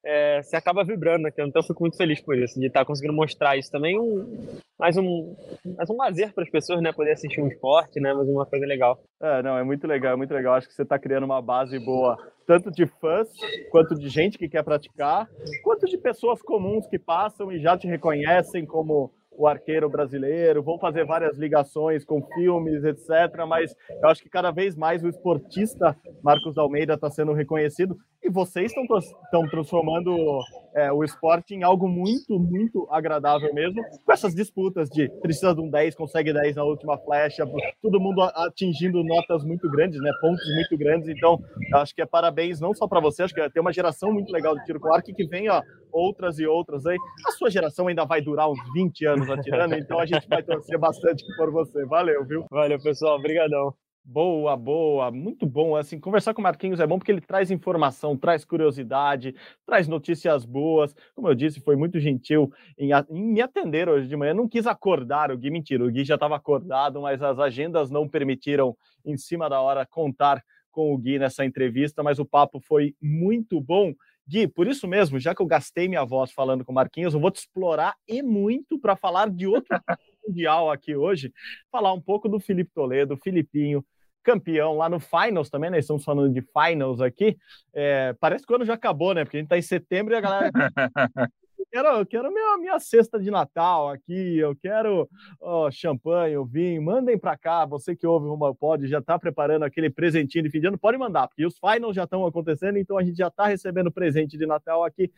é, você acaba vibrando, né? Então, eu fico muito feliz por isso, de estar tá conseguindo mostrar isso também. Um, mais, um, mais um lazer para as pessoas, né? Poder assistir um esporte, né? Mais uma coisa legal. É, não, é muito legal, é muito legal. Acho que você está criando uma base boa, tanto de fãs, quanto de gente que quer praticar, quanto de pessoas comuns que passam e já te reconhecem como o arqueiro brasileiro, vão fazer várias ligações com filmes, etc. Mas eu acho que cada vez mais o esportista Marcos Almeida está sendo reconhecido e vocês estão transformando é, o esporte em algo muito, muito agradável mesmo, com essas disputas de precisa de um 10, consegue 10 na última flecha, todo mundo atingindo notas muito grandes, né, pontos muito grandes. Então, acho que é parabéns não só para você, acho que tem uma geração muito legal de tiro com arco que vem ó, outras e outras aí. A sua geração ainda vai durar uns 20 anos atirando, então a gente vai torcer bastante por você. Valeu, viu? Valeu, pessoal. Obrigadão. Boa, boa, muito bom. Assim, conversar com o Marquinhos é bom porque ele traz informação, traz curiosidade, traz notícias boas. Como eu disse, foi muito gentil em, em me atender hoje de manhã. Não quis acordar o Gui, mentira, o Gui já estava acordado, mas as agendas não permitiram, em cima da hora, contar com o Gui nessa entrevista. Mas o papo foi muito bom. Gui, por isso mesmo, já que eu gastei minha voz falando com o Marquinhos, eu vou te explorar e muito para falar de outro mundial aqui hoje, falar um pouco do Felipe Toledo, Filipinho, campeão lá no Finals também, né? Estamos falando de Finals aqui. É, parece que o ano já acabou, né? Porque a gente está em setembro e a galera. quero, eu quero minha, minha cesta de Natal aqui, eu quero oh, champanhe, vinho, mandem para cá, você que ouve o Rumo Pod, já está preparando aquele presentinho de fim de ano, pode mandar, porque os finals já estão acontecendo, então a gente já está recebendo presente de Natal aqui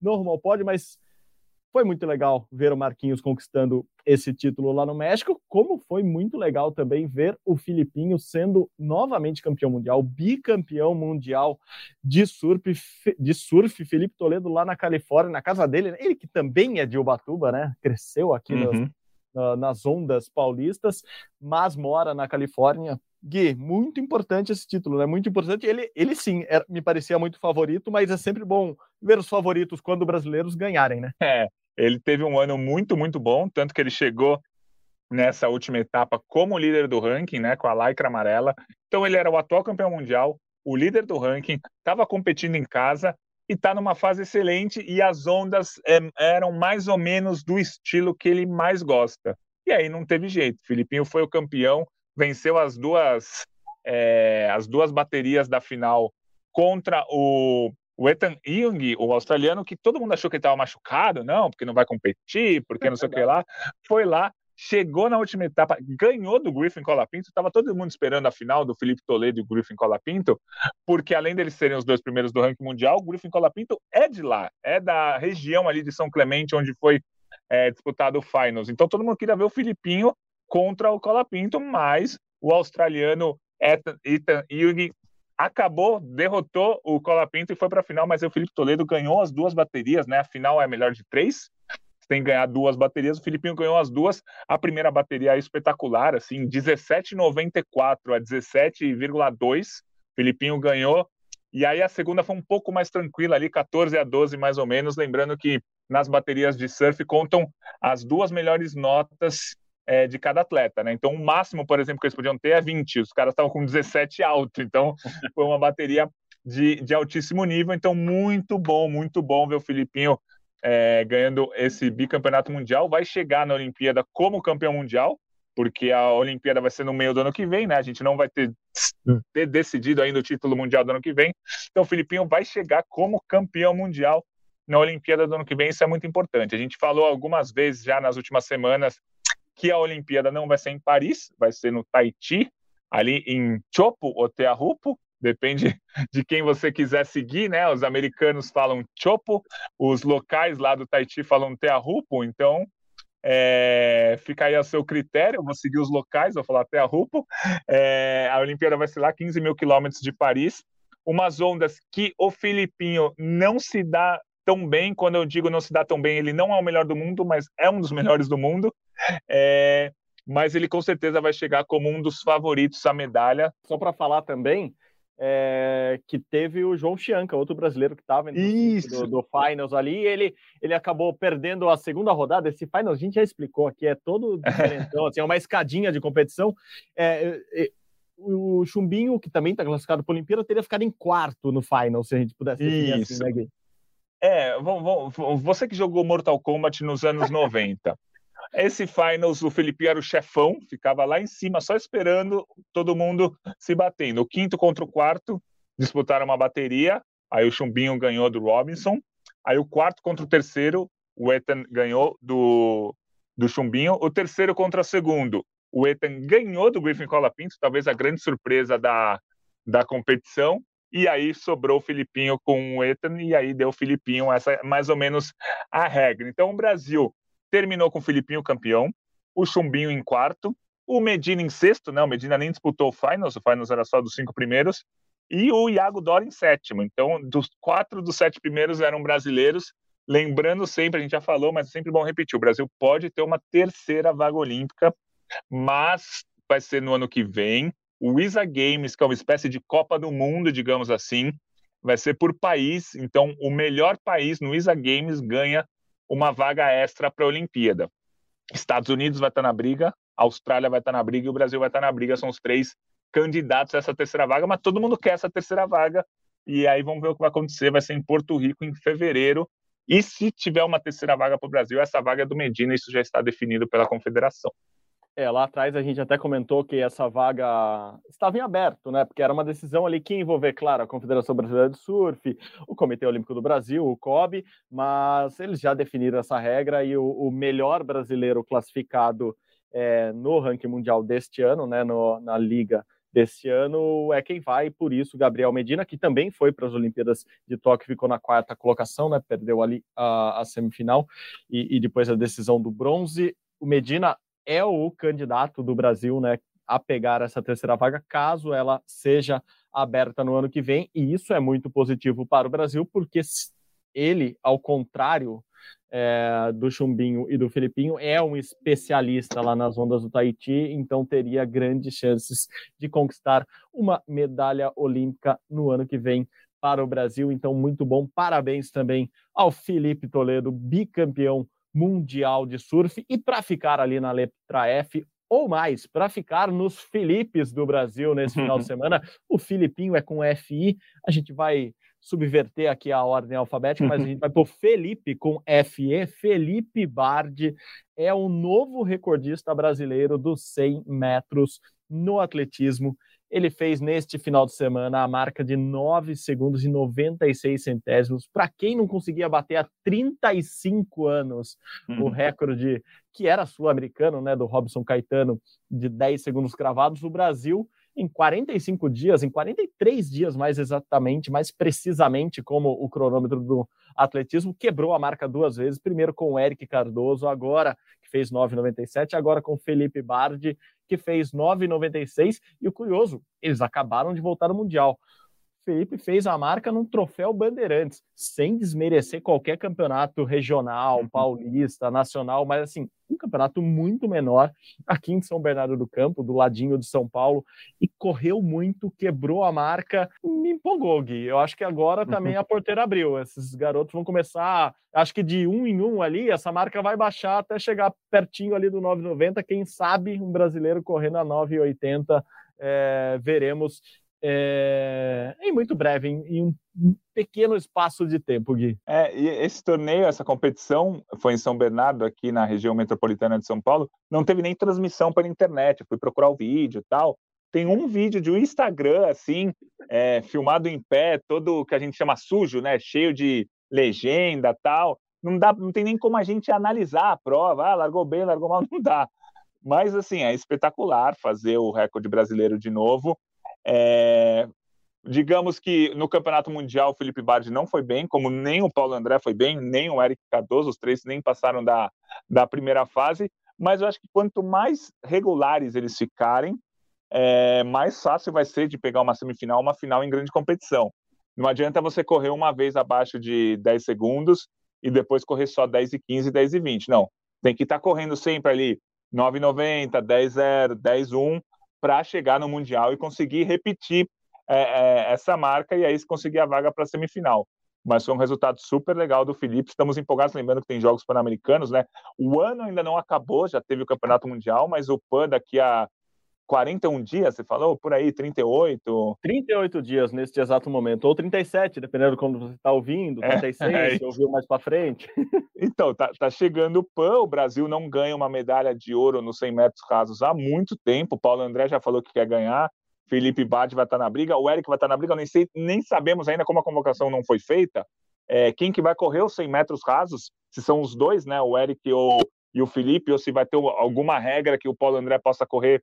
no Rumo Pod, mas foi muito legal ver o Marquinhos conquistando esse título lá no México, como foi muito legal também ver o Filipinho sendo novamente campeão mundial, bicampeão mundial de surf, de surf, Felipe Toledo lá na Califórnia, na casa dele, né? ele que também é de Ubatuba, né? Cresceu aqui uhum. nas, nas ondas paulistas, mas mora na Califórnia, Gui, muito importante esse título, né? Muito importante. Ele, ele sim, era, me parecia muito favorito, mas é sempre bom ver os favoritos quando brasileiros ganharem, né? É, ele teve um ano muito, muito bom, tanto que ele chegou nessa última etapa como líder do ranking, né, com a lycra amarela. Então ele era o atual campeão mundial, o líder do ranking, estava competindo em casa e está numa fase excelente e as ondas é, eram mais ou menos do estilo que ele mais gosta. E aí não teve jeito. Filipinho foi o campeão, venceu as duas é, as duas baterias da final contra o o Ethan Young, o australiano, que todo mundo achou que ele estava machucado, não, porque não vai competir, porque não sei o que lá, foi lá, chegou na última etapa, ganhou do Griffin Colapinto, estava todo mundo esperando a final do Felipe Toledo e o Griffin Colapinto, porque além deles serem os dois primeiros do ranking mundial, o Griffin Colapinto é de lá, é da região ali de São Clemente, onde foi é, disputado o Finals. Então todo mundo queria ver o Filipinho contra o Colapinto, mas o australiano Ethan, Yugi acabou, derrotou o Colapinto e foi para a final, mas o Felipe Toledo ganhou as duas baterias, né? A final é melhor de três, você tem que ganhar duas baterias. O Filipinho ganhou as duas. A primeira bateria é espetacular, assim, 17,94 a 17,2. Filipinho ganhou. E aí a segunda foi um pouco mais tranquila ali, 14 a 12 mais ou menos. Lembrando que nas baterias de surf contam as duas melhores notas é, de cada atleta, né? Então, o máximo, por exemplo, que eles podiam ter é 20, os caras estavam com 17 alto, então foi uma bateria de, de altíssimo nível. Então, muito bom, muito bom ver o Filipinho é, ganhando esse bicampeonato mundial. Vai chegar na Olimpíada como campeão mundial, porque a Olimpíada vai ser no meio do ano que vem, né? A gente não vai ter, ter decidido ainda o título mundial do ano que vem. Então, o Filipinho vai chegar como campeão mundial na Olimpíada do ano que vem. Isso é muito importante. A gente falou algumas vezes já nas últimas semanas que a Olimpíada não vai ser em Paris, vai ser no Tahiti, ali em Chopo ou Teahupo, depende de quem você quiser seguir, né? Os americanos falam Chopo, os locais lá do Tahiti falam Teahupo, então é, fica aí a seu critério, vou seguir os locais, vou falar Teahupo. É, a Olimpíada vai ser lá 15 mil quilômetros de Paris, umas ondas que o Filipinho não se dá tão bem, quando eu digo não se dá tão bem, ele não é o melhor do mundo, mas é um dos melhores do mundo. É, mas ele com certeza vai chegar como um dos favoritos à medalha. Só para falar também, é, que teve o João Chianca, outro brasileiro que estava do, do, Finals ali, e ele, ele acabou perdendo a segunda rodada. Esse Finals a gente já explicou aqui, é todo diferentão, assim, é uma escadinha de competição. É, é, o Chumbinho, que também está classificado para a Olimpíada, teria ficado em quarto no Final, se a gente pudesse definir Isso. assim, né, É, você que jogou Mortal Kombat nos anos 90. Esse finals, o Felipe era o chefão, ficava lá em cima, só esperando todo mundo se batendo. O quinto contra o quarto disputaram uma bateria, aí o Chumbinho ganhou do Robinson. Aí o quarto contra o terceiro, o Ethan ganhou do, do Chumbinho. O terceiro contra o segundo, o Ethan ganhou do Griffin Colapinto, talvez a grande surpresa da, da competição. E aí sobrou o Filipinho com o Ethan, e aí deu o Filipinho, essa mais ou menos a regra. Então o Brasil terminou com o Filipinho campeão, o Chumbinho em quarto, o Medina em sexto, né? O Medina nem disputou o Finals, o Finals era só dos cinco primeiros, e o Iago Dora em sétimo. Então, dos quatro dos sete primeiros eram brasileiros. Lembrando sempre, a gente já falou, mas é sempre bom repetir: o Brasil pode ter uma terceira vaga olímpica, mas vai ser no ano que vem. O ISA Games, que é uma espécie de Copa do Mundo, digamos assim, vai ser por país. Então, o melhor país no ISA Games ganha uma vaga extra para a Olimpíada. Estados Unidos vai estar na briga, Austrália vai estar na briga e o Brasil vai estar na briga. São os três candidatos a essa terceira vaga, mas todo mundo quer essa terceira vaga. E aí vamos ver o que vai acontecer. Vai ser em Porto Rico em fevereiro. E se tiver uma terceira vaga para o Brasil, essa vaga é do Medina, isso já está definido pela confederação. É, lá atrás a gente até comentou que essa vaga estava em aberto, né? Porque era uma decisão ali que envolver, claro, a Confederação Brasileira de Surf, o Comitê Olímpico do Brasil, o COB, mas eles já definiram essa regra e o, o melhor brasileiro classificado é, no ranking mundial deste ano, né? No, na liga desse ano é quem vai, por isso Gabriel Medina, que também foi para as Olimpíadas de Tóquio, ficou na quarta colocação, né? Perdeu ali a, a semifinal e, e depois a decisão do bronze. O Medina é o candidato do Brasil, né, a pegar essa terceira vaga, caso ela seja aberta no ano que vem, e isso é muito positivo para o Brasil, porque ele, ao contrário é, do Chumbinho e do Filipinho, é um especialista lá nas ondas do Tahiti, então teria grandes chances de conquistar uma medalha olímpica no ano que vem para o Brasil. Então, muito bom. Parabéns também ao Felipe Toledo, bicampeão mundial de surf. E para ficar ali na letra F ou mais, para ficar nos Filipes do Brasil nesse final de semana, o Filipinho é com FI, a gente vai subverter aqui a ordem alfabética, mas a gente vai pôr Felipe com FE, Felipe Bardi é o novo recordista brasileiro dos 100 metros no atletismo ele fez neste final de semana a marca de 9 segundos e 96 centésimos. Para quem não conseguia bater há 35 anos uhum. o recorde que era sul-americano, né, do Robson Caetano, de 10 segundos cravados, o Brasil em 45 dias, em 43 dias mais exatamente, mais precisamente, como o cronômetro do atletismo, quebrou a marca duas vezes, primeiro com o Eric Cardoso, agora que fez 9,97, agora com o Felipe Bardi, que fez 9,96, e o curioso, eles acabaram de voltar ao Mundial. Felipe fez a marca num troféu Bandeirantes, sem desmerecer qualquer campeonato regional, uhum. paulista, nacional, mas assim, um campeonato muito menor aqui em São Bernardo do Campo, do ladinho de São Paulo, e correu muito, quebrou a marca, me empolgou, Gui. Eu acho que agora também uhum. a porteira abriu. Esses garotos vão começar, acho que de um em um ali, essa marca vai baixar até chegar pertinho ali do 9,90. Quem sabe um brasileiro correndo a 9,80. É, veremos é, em muito breve, em, em, um pequeno espaço de tempo, Gui. É, e esse torneio, essa competição, foi em São Bernardo, aqui na região metropolitana de São Paulo, não teve nem transmissão pela internet, eu fui procurar o vídeo e tal. Tem um vídeo de um Instagram, assim, é, filmado em pé, todo o que a gente chama sujo, né? Cheio de legenda tal. Não dá, não tem nem como a gente analisar a prova. Ah, largou bem, largou mal, não dá. Mas, assim, é espetacular fazer o recorde brasileiro de novo. É, digamos que no Campeonato Mundial o Felipe Bardi não foi bem, como nem o Paulo André foi bem, nem o Eric Cardoso, os três nem passaram da, da primeira fase, mas eu acho que quanto mais regulares eles ficarem, é, mais fácil vai ser de pegar uma semifinal, uma final em grande competição. Não adianta você correr uma vez abaixo de 10 segundos e depois correr só 10 e 15, 10 e 20. Não, tem que estar tá correndo sempre ali 9,90, 10,0, 10,1 para chegar no Mundial e conseguir repetir é, é, essa marca e aí conseguir a vaga para a semifinal. Mas foi um resultado super legal do Felipe. Estamos empolgados, lembrando que tem jogos pan-americanos, né? O ano ainda não acabou, já teve o Campeonato Mundial, mas o PAN daqui a 41 dias, você falou? Por aí, 38? 38 dias neste exato momento, ou 37, dependendo de quando você está ouvindo, 36, é, é ouviu mais para frente. Então, tá, tá chegando o PAN, o Brasil não ganha uma medalha de ouro nos 100 metros rasos há muito tempo, o Paulo André já falou que quer ganhar, Felipe Bade vai estar tá na briga, o Eric vai estar tá na briga, nem, sei, nem sabemos ainda como a convocação não foi feita, é, quem que vai correr os 100 metros rasos, se são os dois, né, o Eric ou, e o Felipe, ou se vai ter alguma regra que o Paulo André possa correr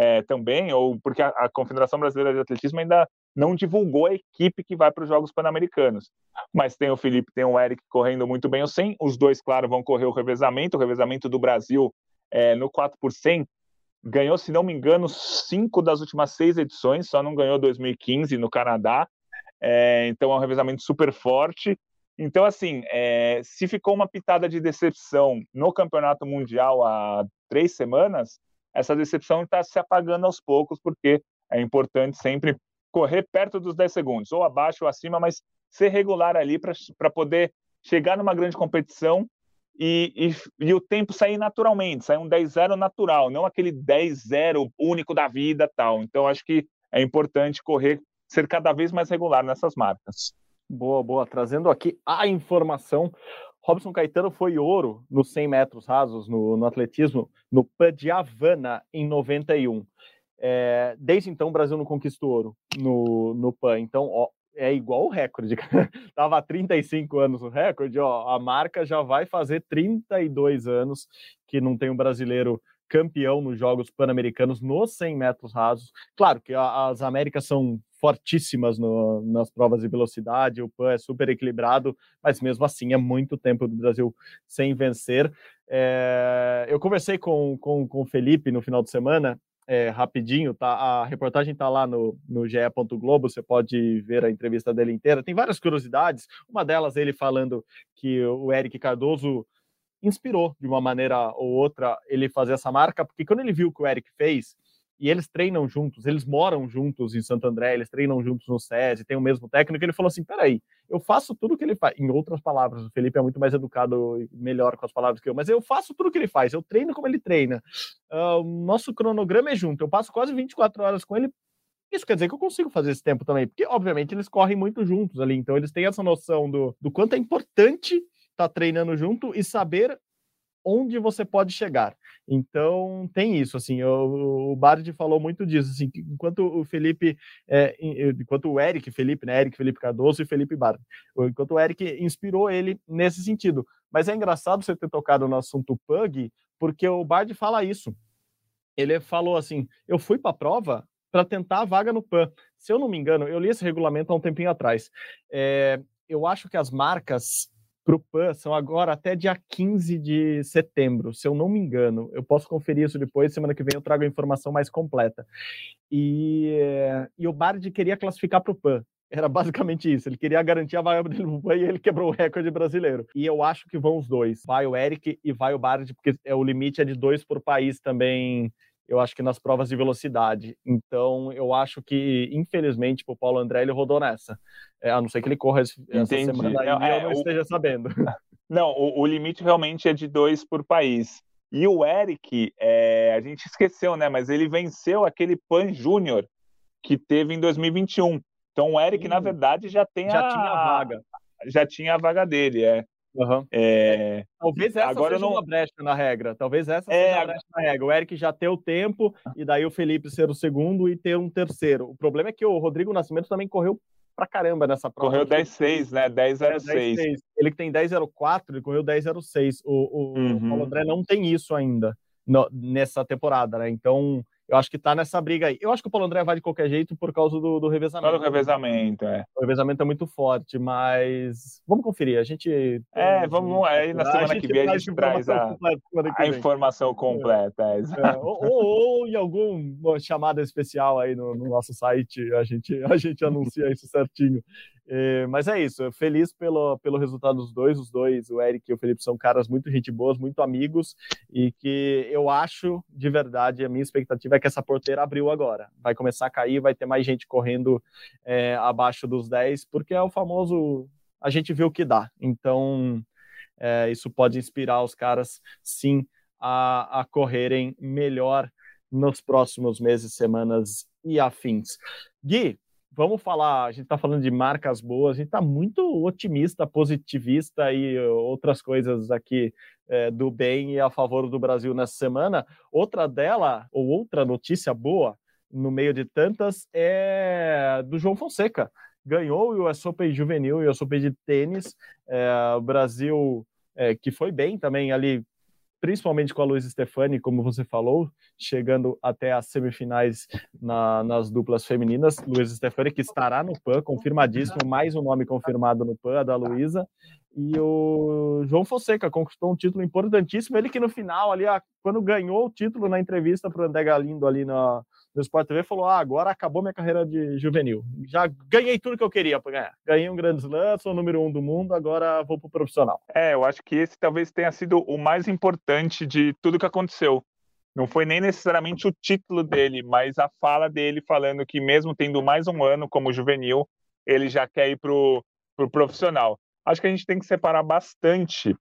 é, também, ou porque a, a, Confederação Brasileira de Atletismo ainda não divulgou a equipe que vai para os Jogos Pan-Americanos. Mas tem o Felipe, tem o Eric correndo muito bem o 100, os dois, claro, vão correr o revezamento, o revezamento do Brasil é, no 4 por 100, ganhou, se não me engano, cinco das últimas seis edições, só não ganhou 2015 no Canadá, é, então é um revezamento super forte. Então, assim, é, se ficou uma pitada de decepção no Campeonato Mundial há três semanas, essa decepção está se apagando aos poucos, porque é importante sempre correr perto dos 10 segundos, ou abaixo ou acima, mas ser regular ali para poder chegar numa grande competição e, e, e, o tempo sair naturalmente, sair um 10-0 natural, não aquele 10-0 único da vida tal. Então, acho que é importante correr, ser cada vez mais regular nessas marcas. Boa, boa. Trazendo aqui a informação. Robson Caetano foi ouro nos 100 metros rasos no, no atletismo no PAN de Havana em 91. É, desde então o Brasil não conquistou ouro no, no PAN. Então, ó, é igual o recorde. Tava há 35 anos o recorde, ó, a marca já vai fazer 32 anos que não tem um brasileiro campeão nos Jogos Pan-Americanos nos 100 metros rasos. Claro que as Américas são fortíssimas no, nas provas de velocidade, o PAN é super equilibrado, mas mesmo assim é muito tempo do Brasil sem vencer. É, eu conversei com, com, com o Felipe no final de semana, é, rapidinho, tá? A reportagem está lá no, no GE. Globo, você pode ver a entrevista dele inteira. Tem várias curiosidades, uma delas ele falando que o Eric Cardoso inspirou de uma maneira ou outra ele fazer essa marca, porque quando ele viu o que o Eric fez, e eles treinam juntos, eles moram juntos em Santo André, eles treinam juntos no SESI, tem o mesmo técnico, ele falou assim, peraí, eu faço tudo que ele faz, em outras palavras, o Felipe é muito mais educado e melhor com as palavras que eu, mas eu faço tudo que ele faz, eu treino como ele treina, uh, nosso cronograma é junto, eu passo quase 24 horas com ele, isso quer dizer que eu consigo fazer esse tempo também, porque obviamente eles correm muito juntos ali, então eles têm essa noção do, do quanto é importante estar tá treinando junto e saber onde você pode chegar. Então tem isso, assim, o, o Bard falou muito disso, assim, enquanto o Felipe, é, enquanto o Eric Felipe, né, Eric Felipe Cardoso e Felipe Bard, enquanto o Eric inspirou ele nesse sentido. Mas é engraçado você ter tocado no assunto Pug, porque o Bard fala isso. Ele falou assim: eu fui para a prova para tentar a vaga no PAN. Se eu não me engano, eu li esse regulamento há um tempinho atrás. É, eu acho que as marcas para o PAN são agora até dia 15 de setembro, se eu não me engano. Eu posso conferir isso depois, semana que vem eu trago a informação mais completa. E, e o Bard queria classificar para o PAN. Era basicamente isso. Ele queria garantir a vaga dele PAN e ele quebrou o recorde brasileiro. E eu acho que vão os dois. Vai o Eric e vai o Bard, porque é, o limite é de dois por país também eu acho que nas provas de velocidade. Então, eu acho que, infelizmente, o Paulo André ele rodou nessa. É, a não ser que ele corra essa Entendi. semana não, é, eu não o... esteja sabendo. Não, o, o, limite realmente é de dois por país. E o Eric, é, a gente esqueceu, né? Mas ele venceu aquele Pan Júnior que teve em 2021. Então o Eric, na verdade, já tem já a... tinha a vaga. Já tinha a vaga dele, é. Uhum. É... Talvez essa Agora seja não... uma brecha na regra. Talvez essa é... seja uma brecha na regra. O Eric já ter o tempo e daí o Felipe ser o segundo e ter um terceiro. O problema é que o Rodrigo Nascimento também correu pra caramba nessa prova. Correu 10-6, né? 10-06. É, ele que tem 10-04, ele correu 10-06. O, o, uhum. o Paulo André não tem isso ainda no, nessa temporada, né? Então eu acho que tá nessa briga aí. Eu acho que o Paulo André vai de qualquer jeito por causa do, do revezamento. Só do revezamento, é. O revezamento é muito forte, mas vamos conferir. A gente. É, vamos. Aí na semana que vem a gente traz a, a informação completa. É. É, ou, ou, ou, em alguma chamada especial aí no, no, nosso site, a gente, a gente anuncia isso certinho. É, mas é isso, feliz pelo, pelo resultado dos dois. Os dois, o Eric e o Felipe, são caras muito gente boas, muito amigos, e que eu acho, de verdade, a minha expectativa é que essa porteira abriu agora. Vai começar a cair, vai ter mais gente correndo é, abaixo dos 10, porque é o famoso a gente vê o que dá. Então, é, isso pode inspirar os caras, sim, a, a correrem melhor nos próximos meses, semanas e afins. Gui, vamos falar, a gente está falando de marcas boas, a gente está muito otimista, positivista e outras coisas aqui é, do bem e a favor do Brasil nessa semana. Outra dela, ou outra notícia boa, no meio de tantas, é do João Fonseca. Ganhou o US Open Juvenil e o US Open de tênis. É, o Brasil, é, que foi bem também ali principalmente com a Luiz Stefani, como você falou, chegando até as semifinais na, nas duplas femininas. Luiz Stefani, que estará no PAN, confirmadíssimo, mais um nome confirmado no PAN, a da Luísa. E o João Fonseca conquistou um título importantíssimo. Ele que no final, ali, quando ganhou o título na entrevista para o André Galindo ali na, no Sport TV, falou: ah, agora acabou minha carreira de juvenil. Já ganhei tudo que eu queria para ganhar. Ganhei um grande slam, sou o número um do mundo, agora vou para o profissional. É, eu acho que esse talvez tenha sido o mais importante de tudo que aconteceu. Não foi nem necessariamente o título dele, mas a fala dele falando que, mesmo tendo mais um ano como juvenil, ele já quer ir para o pro profissional. Acho que a gente tem que separar bastante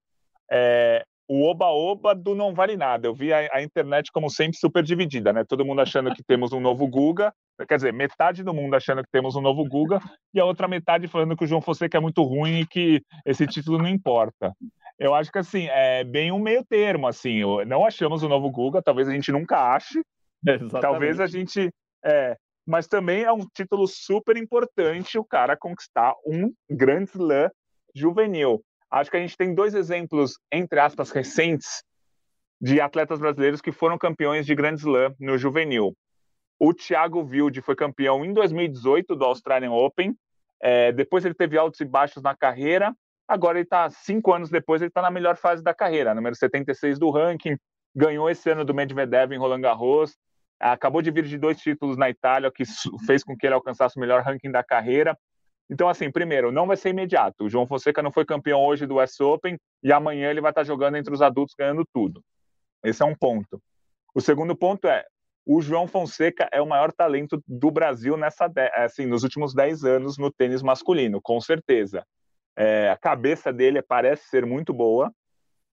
é, o oba-oba do não vale nada. Eu vi a, a, internet, como sempre, super dividida, né? Todo mundo achando que temos um novo Guga, quer dizer, metade do mundo achando que temos um novo Guga, e a outra metade falando que o João Fonseca é muito ruim e que esse título não importa. Eu acho que, assim, é bem um meio termo, assim, não achamos o novo Guga, talvez a gente nunca ache, Exatamente. talvez a gente... É, mas também é um título super importante o cara conquistar um Grand Slam juvenil. Acho que a gente tem dois exemplos, entre aspas, recentes, de atletas brasileiros que foram campeões de Grand Slam no juvenil. O Thiago Wilde foi campeão em 2018 do Australian Open. É, depois ele teve altos e baixos na carreira. Agora ele está cinco anos depois, ele está na melhor fase da carreira, número 76 do ranking. Ganhou esse ano do Medvedev em Roland Garros. Acabou de vir de dois títulos na Itália, que fez com que ele alcançasse o melhor ranking da carreira. Então, assim, primeiro, não vai ser imediato. O João Fonseca não foi campeão hoje do US Open e amanhã ele vai estar jogando entre os adultos ganhando tudo. Esse é um ponto. O segundo ponto é, o João Fonseca é o maior talento do Brasil nessa, assim, nos últimos 10 anos no tênis masculino, com certeza. É, a cabeça dele parece ser muito boa.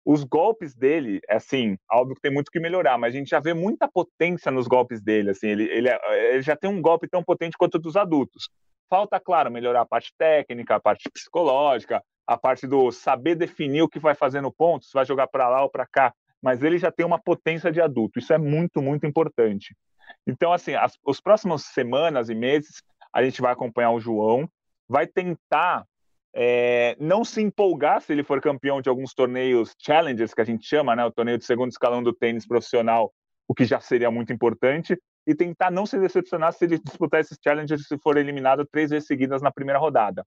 Os golpes dele, assim, óbvio que tem muito que melhorar, mas a gente já vê muita potência nos golpes dele. Assim, ele, ele, ele já tem um golpe tão potente quanto o dos adultos. Falta, claro, melhorar a parte técnica, a parte psicológica, a parte do saber definir o que vai fazer no ponto, se vai jogar para lá ou para cá. Mas ele já tem uma potência de adulto. Isso é muito, muito importante. Então, assim, as, os próximas semanas e meses, a gente vai acompanhar o João, vai tentar é, não se empolgar se ele for campeão de alguns torneios challengers, que a gente chama, né, o torneio de segundo escalão do tênis profissional, o que já seria muito importante, e tentar não se decepcionar se ele disputar esses challengers se for eliminado três vezes seguidas na primeira rodada.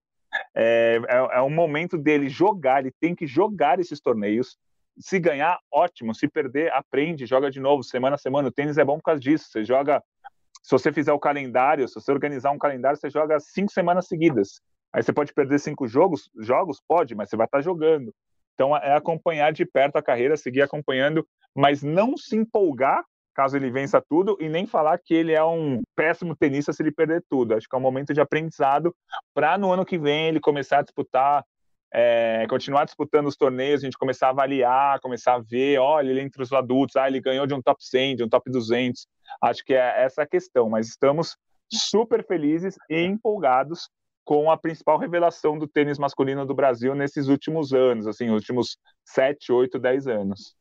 É, é, é um momento dele jogar, ele tem que jogar esses torneios. Se ganhar, ótimo. Se perder, aprende, joga de novo, semana a semana. O tênis é bom por causa disso. Você joga. Se você fizer o calendário, se você organizar um calendário, você joga cinco semanas seguidas. Aí você pode perder cinco jogos, jogos pode, mas você vai estar jogando. Então é acompanhar de perto a carreira, seguir acompanhando, mas não se empolgar caso ele vença tudo e nem falar que ele é um péssimo tenista se ele perder tudo. Acho que é um momento de aprendizado para no ano que vem ele começar a disputar, é, continuar disputando os torneios, a gente começar a avaliar, começar a ver, olha, ele entre os adultos, ah, ele ganhou de um top 100, de um top 200. Acho que é essa a questão, mas estamos super felizes e empolgados com a principal revelação do tênis masculino do Brasil nesses últimos anos, assim, últimos 7, 8, 10 anos.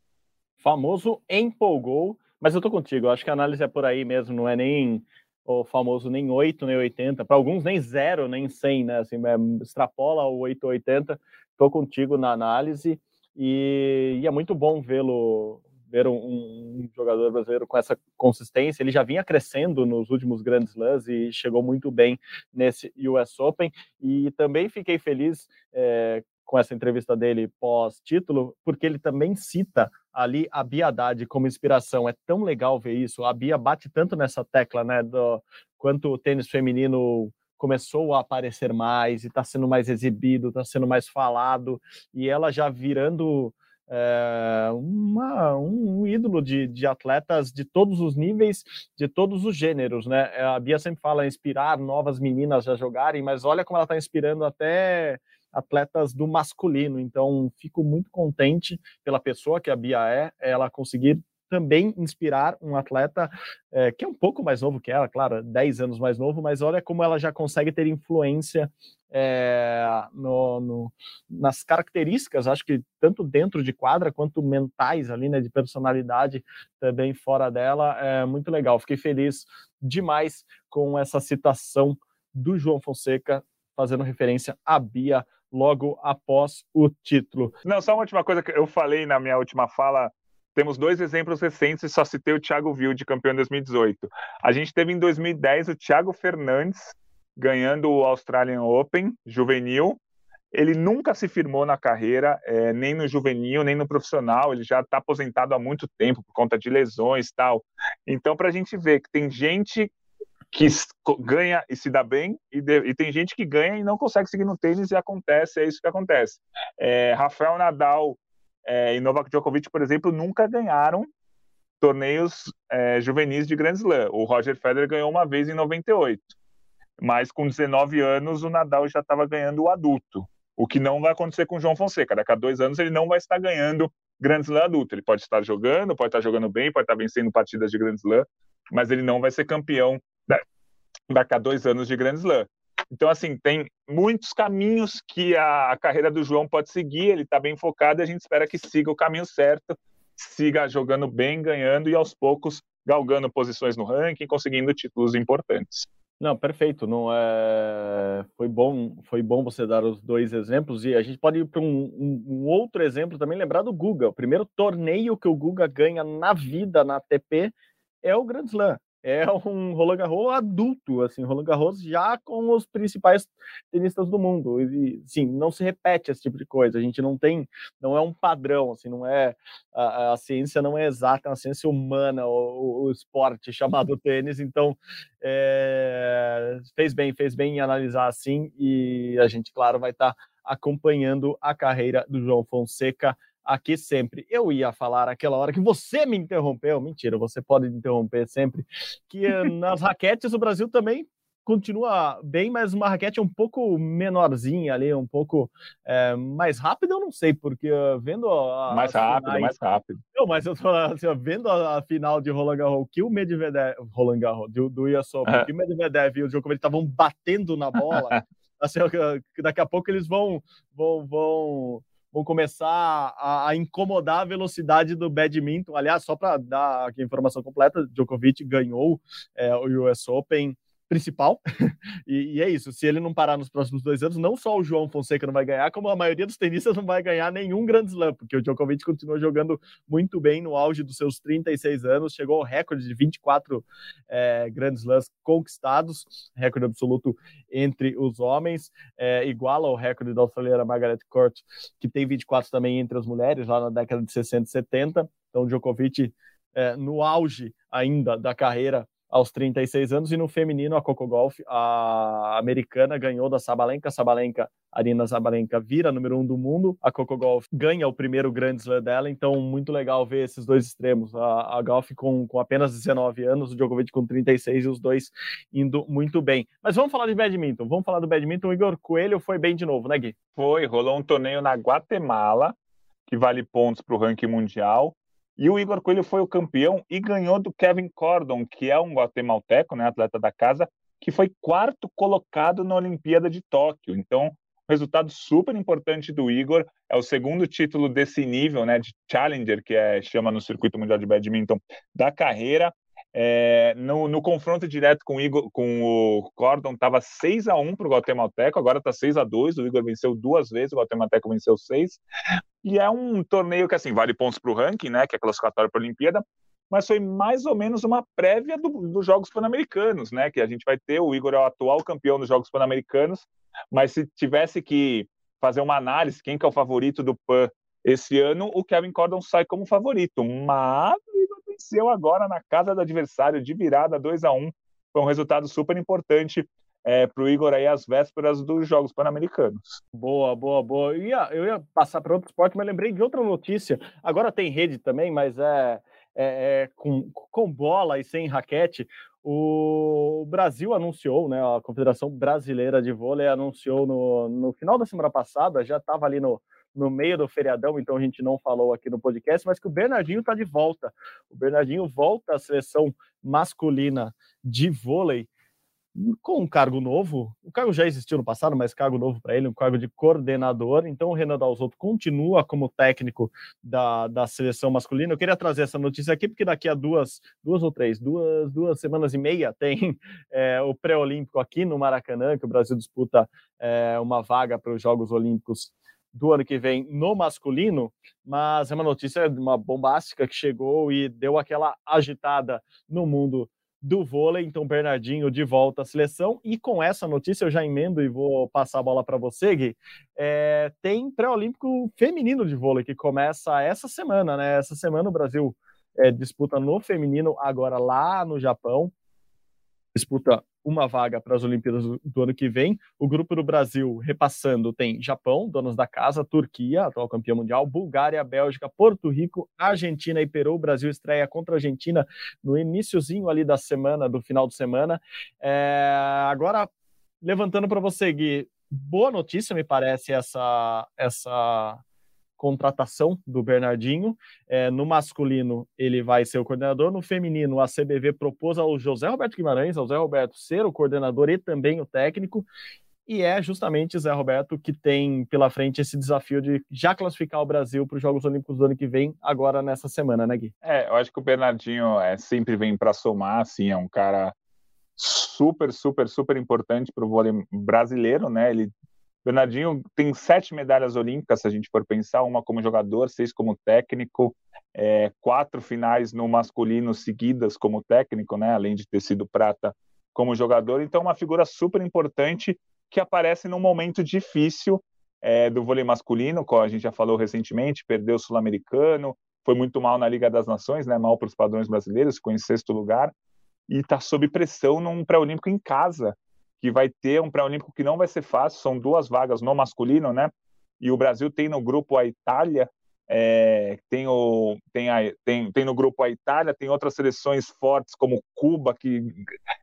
Famoso empolgou, mas eu tô contigo, eu acho que a análise é por aí mesmo, não é nem o famoso nem 8, nem 80, para alguns nem 0, nem 100, né, assim, é, extrapola o 8 80, tô contigo na análise, e, e é muito bom vê-lo ver um, um, jogador brasileiro com essa consistência. Ele já vinha crescendo nos últimos grandes slams e chegou muito bem nesse US Open. E também fiquei feliz é, com essa entrevista dele pós-título, porque ele também cita ali a Bia Haddad como inspiração. É tão legal ver isso. A Bia bate tanto nessa tecla, né, do quanto o tênis feminino começou a aparecer mais e está sendo mais exibido, está sendo mais falado, e ela já virando é, uma, um ídolo de, de atletas de todos os níveis, de todos os gêneros, né? Eh, a Bia sempre fala inspirar novas meninas a jogarem, mas olha como ela está inspirando até atletas do masculino. Então, fico muito contente pela pessoa que a Bia é, ela conseguir também inspirar um atleta é, que é um pouco mais novo que ela, claro, 10 anos mais novo, mas olha como ela já consegue ter influência é, no, no, nas características, acho que tanto dentro de quadra quanto mentais ali, né, de personalidade também fora dela, é muito legal. Fiquei feliz demais com essa citação do João Fonseca, fazendo referência à Bia logo após o título. Não, só uma última coisa que eu falei na minha última fala temos dois exemplos recentes, só citei o Thiago Wilde, campeão em 2018. A gente teve em 2010 o Thiago Fernandes ganhando o Australian Open juvenil. Ele nunca se firmou na carreira, é, nem no juvenil, nem no profissional. Ele já está aposentado há muito tempo por conta de lesões tal. Então, para a gente ver que tem gente que ganha e se dá bem, e, de, e, tem gente que ganha e não consegue seguir no tênis, e acontece, é isso que acontece. É, Rafael Nadal é, e Novak Djokovic, por exemplo, nunca ganharam torneios é, juvenis de Grand Slam. O Roger Federer ganhou uma vez em 98, mas com 19 anos o Nadal já estava ganhando o adulto, o que não vai acontecer com o João Fonseca. Daqui a dois anos ele não vai estar ganhando Grand Slam adulto. Ele pode estar jogando, pode estar jogando bem, pode estar vencendo partidas de Grand Slam, mas ele não vai ser campeão daqui a dois anos de Grand Slam. Então, assim, tem muitos caminhos que a, carreira do João pode seguir, ele está bem focado e a gente espera que siga o caminho certo, siga jogando bem, ganhando e aos poucos galgando posições no ranking, conseguindo títulos importantes. Não, perfeito. Não é... foi bom, foi bom você dar os dois exemplos e a gente pode ir para um, um, um, outro exemplo também. Lembrar do Guga. O primeiro torneio que o Guga ganha na vida na ATP é o Grand Slam é um Roland Garros adulto, assim, Roland Garros já com os principais tenistas do mundo. E, sim, não se repete esse tipo de coisa. A gente não tem, não é um padrão, assim, não é a, a ciência não é exata, é uma ciência humana, o, o esporte chamado tênis. Então, é, fez bem, fez bem em analisar assim e a gente, claro, vai estar tá acompanhando a carreira do João Fonseca aqui sempre. Eu ia falar aquela hora que você me interrompeu, mentira, você pode interromper sempre, que eh, nas raquetes o Brasil também continua bem, mas uma raquete um pouco menorzinha ali, um pouco é, mais rápida, eu não sei, porque uh, vendo a, mais rápido, finais, mais rápido. Não, mas eu tô assim, vendo a, a, final de Roland Garros, que o Medvedev, Roland Garros, do, do Open, é. que o Medvedev e o Djokovic estavam batendo na bola, assim, daqui a pouco eles vão vão vão vão começar a, a, incomodar a velocidade do badminton. Aliás, só para dar aqui a informação completa, Djokovic ganhou é, o US Open principal. e, e, é isso. Se ele não parar nos próximos dois anos, não só o João Fonseca não vai ganhar, como a maioria dos tenistas não vai ganhar nenhum Grand Slam, porque o Djokovic continua jogando muito bem no auge dos seus 36 anos, chegou ao recorde de 24 é, Grand Slams conquistados, recorde absoluto entre os homens, é, igual ao recorde da australiana Margaret Court, que tem 24 também entre as mulheres, lá na década de 60 e 70. Então, o Djokovic, é, no auge ainda da carreira, aos 36 anos, e no feminino, a Coco Golf, a americana, ganhou da Sabalenka. Sabalenka, Arina Sabalenka, vira número um do mundo. A Coco Golf ganha o primeiro Grand Slam dela, então muito legal ver esses dois extremos. A, a Golf com, com apenas 19 anos, o Djokovic com 36 e os dois indo muito bem. Mas vamos falar de badminton. Vamos falar do badminton. O Igor Coelho foi bem de novo, né, Gui? Foi, rolou um torneio na Guatemala, que vale pontos para o ranking mundial. E o Igor Coelho foi o campeão e ganhou do Kevin Cordon, que é um guatemalteco, né, atleta da casa, que foi quarto colocado na Olimpíada de Tóquio. Então, resultado super importante do Igor. É o segundo título desse nível, né, de Challenger, que é, chama no circuito mundial de badminton da carreira. É, no, no, confronto direto com o, Igor, com o Cordon, estava 6 a 1 para o Guatemalteco, agora está 6 a 2 O Igor venceu duas vezes, o Guatemalteco venceu seis. E é um torneio que, assim, vale pontos para o ranking, né, que é classificatório para a Olimpíada, mas foi mais ou menos uma prévia do, dos Jogos Pan-Americanos, né, que a gente vai ter. O Igor é o atual campeão dos Jogos Pan-Americanos, mas se tivesse que fazer uma análise, quem que é o favorito do PAN esse ano, o Kevin Cordon sai como favorito. Mas venceu agora na casa do adversário de virada 2 a 1 Foi um resultado super importante é, para o Igor aí às vésperas dos Jogos Pan-Americanos. Boa, boa, boa. Eu ia, eu ia passar para outro esporte, mas lembrei de outra notícia. Agora tem rede também, mas é, é, é com, com bola e sem raquete. O Brasil anunciou, né, a Confederação Brasileira de Vôlei anunciou no, no final da semana passada, já estava ali no, no meio do feriadão, então a gente não falou aqui no podcast, mas que o Bernardinho está de volta. O Bernardinho volta à seleção masculina de vôlei com um cargo novo. O cargo já existiu no passado, mas cargo novo para ele, um cargo de coordenador. Então o Renan Dalzotto continua como técnico da, da seleção masculina. Eu queria trazer essa notícia aqui, porque daqui a duas, duas ou três, duas, duas semanas e meia tem é, o pré-olímpico aqui no Maracanã, que o Brasil disputa é, uma vaga para os Jogos Olímpicos do ano que vem no masculino, mas é uma notícia uma bombástica que chegou e deu aquela agitada no mundo do vôlei. Então, Bernardinho de volta à seleção. E com essa notícia eu já emendo e vou passar a bola para você, Gui. É, tem pré-olímpico feminino de vôlei que começa essa semana, né? Essa semana o Brasil é, disputa no feminino agora lá no Japão. Disputa uma vaga para as Olimpíadas do, ano que vem. O grupo do Brasil, repassando, tem Japão, donos da casa, Turquia, atual campeão mundial, Bulgária, Bélgica, Porto Rico, Argentina e Peru. O Brasil estreia contra a Argentina no iníciozinho ali da semana, do final de semana. É, agora, levantando para você, Gui, boa notícia, me parece, essa, essa contratação do Bernardinho. É, no masculino, ele vai ser o coordenador. No feminino, a CBV propôs ao José Roberto Guimarães, ao Roberto, ser o coordenador e também o técnico. E é justamente Zé Roberto que tem pela frente esse desafio de já classificar o Brasil para os Jogos Olímpicos do ano que vem, agora nessa semana, né, Gui? É, eu acho que o Bernardinho é, sempre vem para somar, assim, é um cara super, super, super importante para o vôlei brasileiro, né? Ele Bernardinho tem sete medalhas olímpicas, se a gente for pensar, uma como jogador, seis como técnico, é, quatro finais no masculino seguidas como técnico, né, além de ter sido prata como jogador. Então, uma figura super importante que aparece num momento difícil é, do vôlei masculino, como a gente já falou recentemente, perdeu o Sul-Americano, foi muito mal na Liga das Nações, né, mal para os padrões brasileiros, ficou em sexto lugar, e está sob pressão num pré-olímpico em casa, que vai ter um pré-olímpico que não vai ser fácil, são duas vagas no masculino, né? E o Brasil tem no grupo a Itália, é, tem, o, tem, a, tem, tem no grupo a Itália, tem outras seleções fortes como Cuba, que,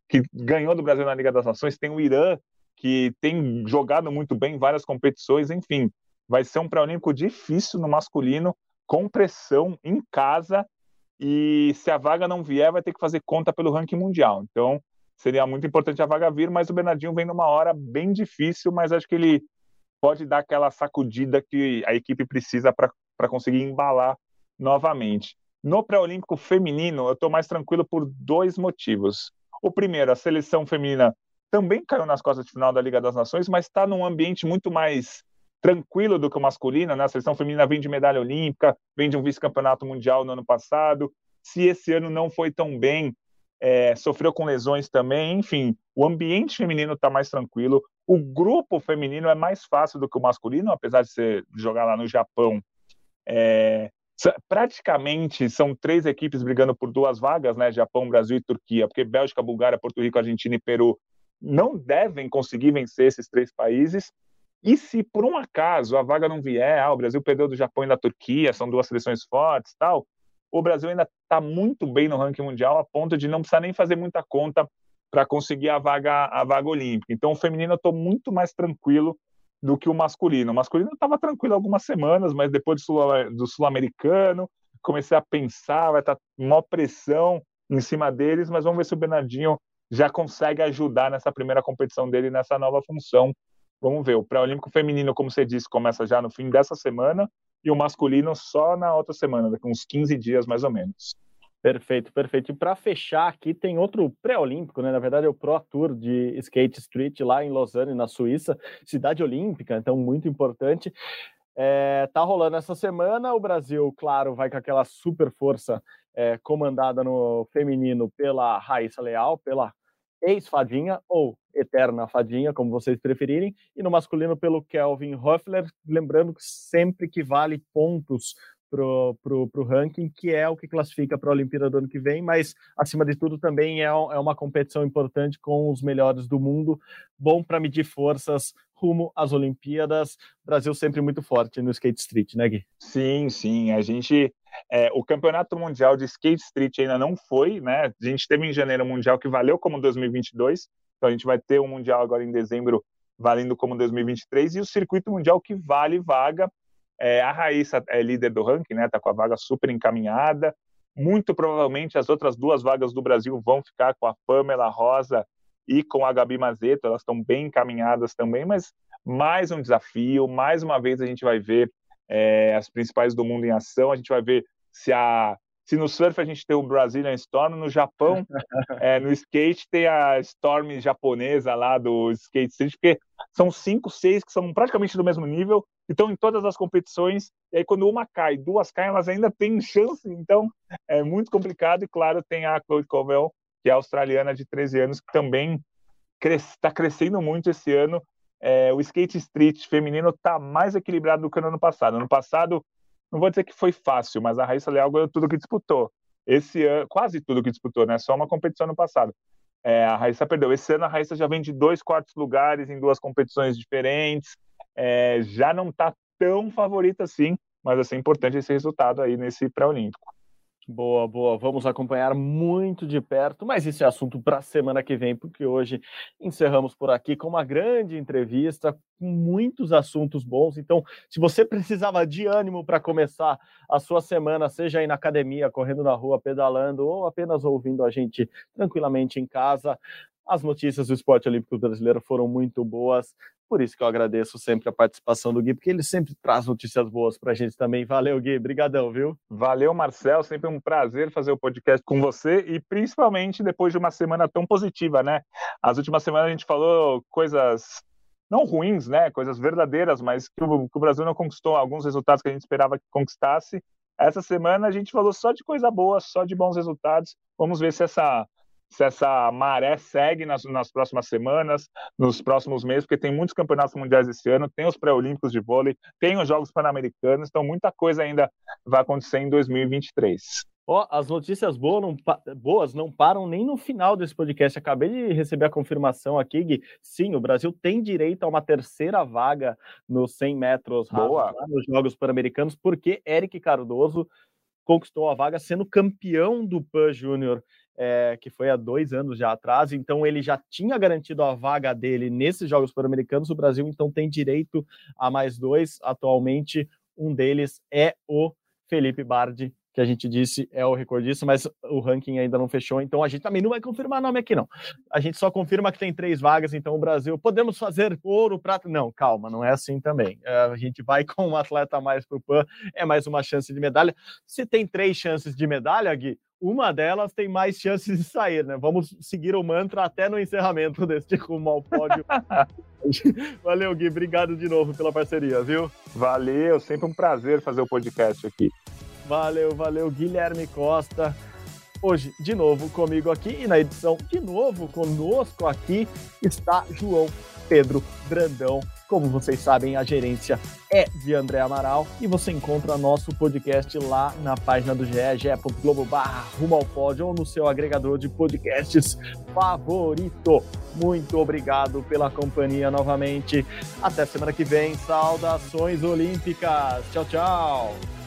que ganhou do Brasil na Liga das Nações, tem o Irã, que tem jogado muito bem em várias competições, enfim, vai ser um pré-olímpico difícil no masculino, com pressão em casa, e se a vaga não vier, vai ter que fazer conta pelo ranking mundial. Então, seria muito importante a vaga vir, mas o Bernardinho vem numa hora bem difícil, mas acho que ele pode dar aquela sacudida que a equipe precisa para conseguir embalar novamente. No pré-olímpico feminino, eu estou mais tranquilo por dois motivos. O primeiro, a seleção feminina também caiu nas costas de final da Liga das Nações, mas está num ambiente muito mais tranquilo do que o masculino, né? A seleção feminina vem de medalha olímpica, vem de um vice-campeonato mundial no ano passado. Se esse ano não foi tão bem, é, sofreu com lesões também, enfim, o ambiente feminino está mais tranquilo. O grupo feminino é mais fácil do que o masculino, apesar de você jogar lá no Japão. É, praticamente são três equipes brigando por duas vagas, né? Japão, Brasil e Turquia, porque Bélgica, Bulgária, Porto Rico, Argentina e Peru não devem conseguir vencer esses três países. E se por um acaso a vaga não vier, ah, o Brasil perdeu do Japão e da Turquia, são duas seleções fortes, tal, o Brasil ainda está muito bem no ranking mundial a ponto de não precisar nem fazer muita conta para conseguir a vaga a vaga olímpica. Então, o feminino eu estou muito mais tranquilo do que o masculino. O masculino estava tranquilo algumas semanas, mas depois do sul-americano, comecei a pensar, vai estar tá maior pressão em cima deles, mas vamos ver se o Bernardinho já consegue ajudar nessa primeira competição dele nessa nova função. Vamos ver. O pré-olímpico feminino, como você disse, começa já no fim dessa semana e o masculino só na outra semana, daqui uns 15 dias mais ou menos. Perfeito, perfeito. E para fechar aqui tem outro pré-olímpico, né? Na verdade é o Pro Tour de Skate Street lá em Lausanne, na Suíça, cidade olímpica, então muito importante. É, tá rolando essa semana. O Brasil, claro, vai com aquela super força é, comandada no feminino pela Raíssa Leal, pela ex-fadinha ou eterna fadinha, como vocês preferirem, e no masculino pelo Kelvin Hoffler, lembrando que sempre que vale pontos pro, pro, pro ranking, que é o que classifica para a Olimpíada do ano que vem, mas acima de tudo também é, é uma competição importante com os melhores do mundo, bom para medir forças rumo às Olimpíadas. Brasil sempre muito forte no skate street, né, Gui? Sim, sim. A gente. É, o campeonato mundial de skate street ainda não foi, né? A gente teve em janeiro um mundial que valeu como 2022, então a gente vai ter um mundial agora em dezembro valendo como 2023 e o circuito mundial que vale vaga é, a Raíssa é líder do ranking, né? Tá com a vaga super encaminhada. Muito provavelmente as outras duas vagas do Brasil vão ficar com a Pamela Rosa e com a Gabi Mazeto. Elas estão bem encaminhadas também, mas mais um desafio. Mais uma vez a gente vai ver é, as principais do mundo em ação. A gente vai ver se a se no surf a gente tem o Brazilian Storm, no Japão, é, no skate tem a Storm japonesa lá do Skate Street, porque são cinco, seis que são praticamente do mesmo nível, estão em todas as competições, e aí quando uma cai, duas caem, elas ainda têm chance, então é muito complicado, e claro, tem a Chloe Covell, que é australiana de 13 anos, que também está crescendo muito esse ano, é, o skate street feminino está mais equilibrado do que no ano passado. No ano passado, não vou dizer que foi fácil, mas a Raíssa Leal ganhou tudo que disputou. Esse ano, quase tudo que disputou, né? Só uma competição no passado. É, a Raíssa perdeu. Esse ano a Raíssa já vem de dois quartos lugares em duas competições diferentes. É, já não está tão favorita assim, mas assim, é importante esse resultado aí nesse pré-olímpico. Boa, boa. Vamos acompanhar muito de perto, mas isso é assunto para a semana que vem, porque hoje encerramos por aqui com uma grande entrevista, com muitos assuntos bons. Então, se você precisava de ânimo para começar a sua semana, seja aí na academia, correndo na rua, pedalando, ou apenas ouvindo a gente tranquilamente em casa, as notícias do esporte olímpico brasileiro foram muito boas. Por isso que eu agradeço sempre a participação do Gui, porque ele sempre traz notícias boas para a gente também. Valeu, Gui. Brigadão, viu? Valeu, Marcel. Sempre um prazer fazer o podcast com você e principalmente depois de uma semana tão positiva, né? As últimas semanas a gente falou coisas não ruins, né? Coisas verdadeiras, mas que o, que o Brasil não conquistou alguns resultados que a gente esperava que conquistasse. Essa semana a gente falou só de coisa boa, só de bons resultados. Vamos ver se essa se essa maré segue nas, nas próximas semanas, nos próximos meses, porque tem muitos campeonatos mundiais esse ano, tem os pré-olímpicos de vôlei, tem os Jogos Pan-Americanos, então muita coisa ainda vai acontecer em 2023. Ó, oh, as notícias boas não, boas não param nem no final desse podcast. Acabei de receber a confirmação aqui, Gui. Sim, o Brasil tem direito a uma terceira vaga nos 100 metros rasos, lá nos Jogos Pan-Americanos, porque Eric Cardoso conquistou a vaga sendo campeão do PAN Júnior é, que foi há dois anos já atrás, então ele já tinha garantido a vaga dele nesses Jogos Pan-Americanos. O Brasil então tem direito a mais dois atualmente. Um deles é o Felipe Bardi, que a gente disse é o recordista, mas o ranking ainda não fechou, então a gente também não vai confirmar nome aqui, não. A gente só confirma que tem três vagas, então o Brasil, podemos fazer ouro, prata? Não, calma, não é assim também. É, a gente vai com um atleta a mais para o PAN, é mais uma chance de medalha. Se tem três chances de medalha, Gui, uma delas tem mais chances de sair, né? Vamos seguir o mantra até no encerramento deste rumo ao pódio. Valeu, Gui. Obrigado de novo pela parceria, viu? Valeu, sempre um prazer fazer o podcast aqui. Valeu, valeu, Guilherme Costa. Hoje, de novo comigo aqui e na edição, de novo conosco aqui, está João Pedro Brandão. Como vocês sabem, a gerência é de André Amaral e você encontra nosso podcast lá na página do GE, ge.globo barra rumo ao pódio ou no seu agregador de podcasts favorito. Muito obrigado pela companhia novamente. Até semana que vem. Saudações olímpicas. Tchau, tchau.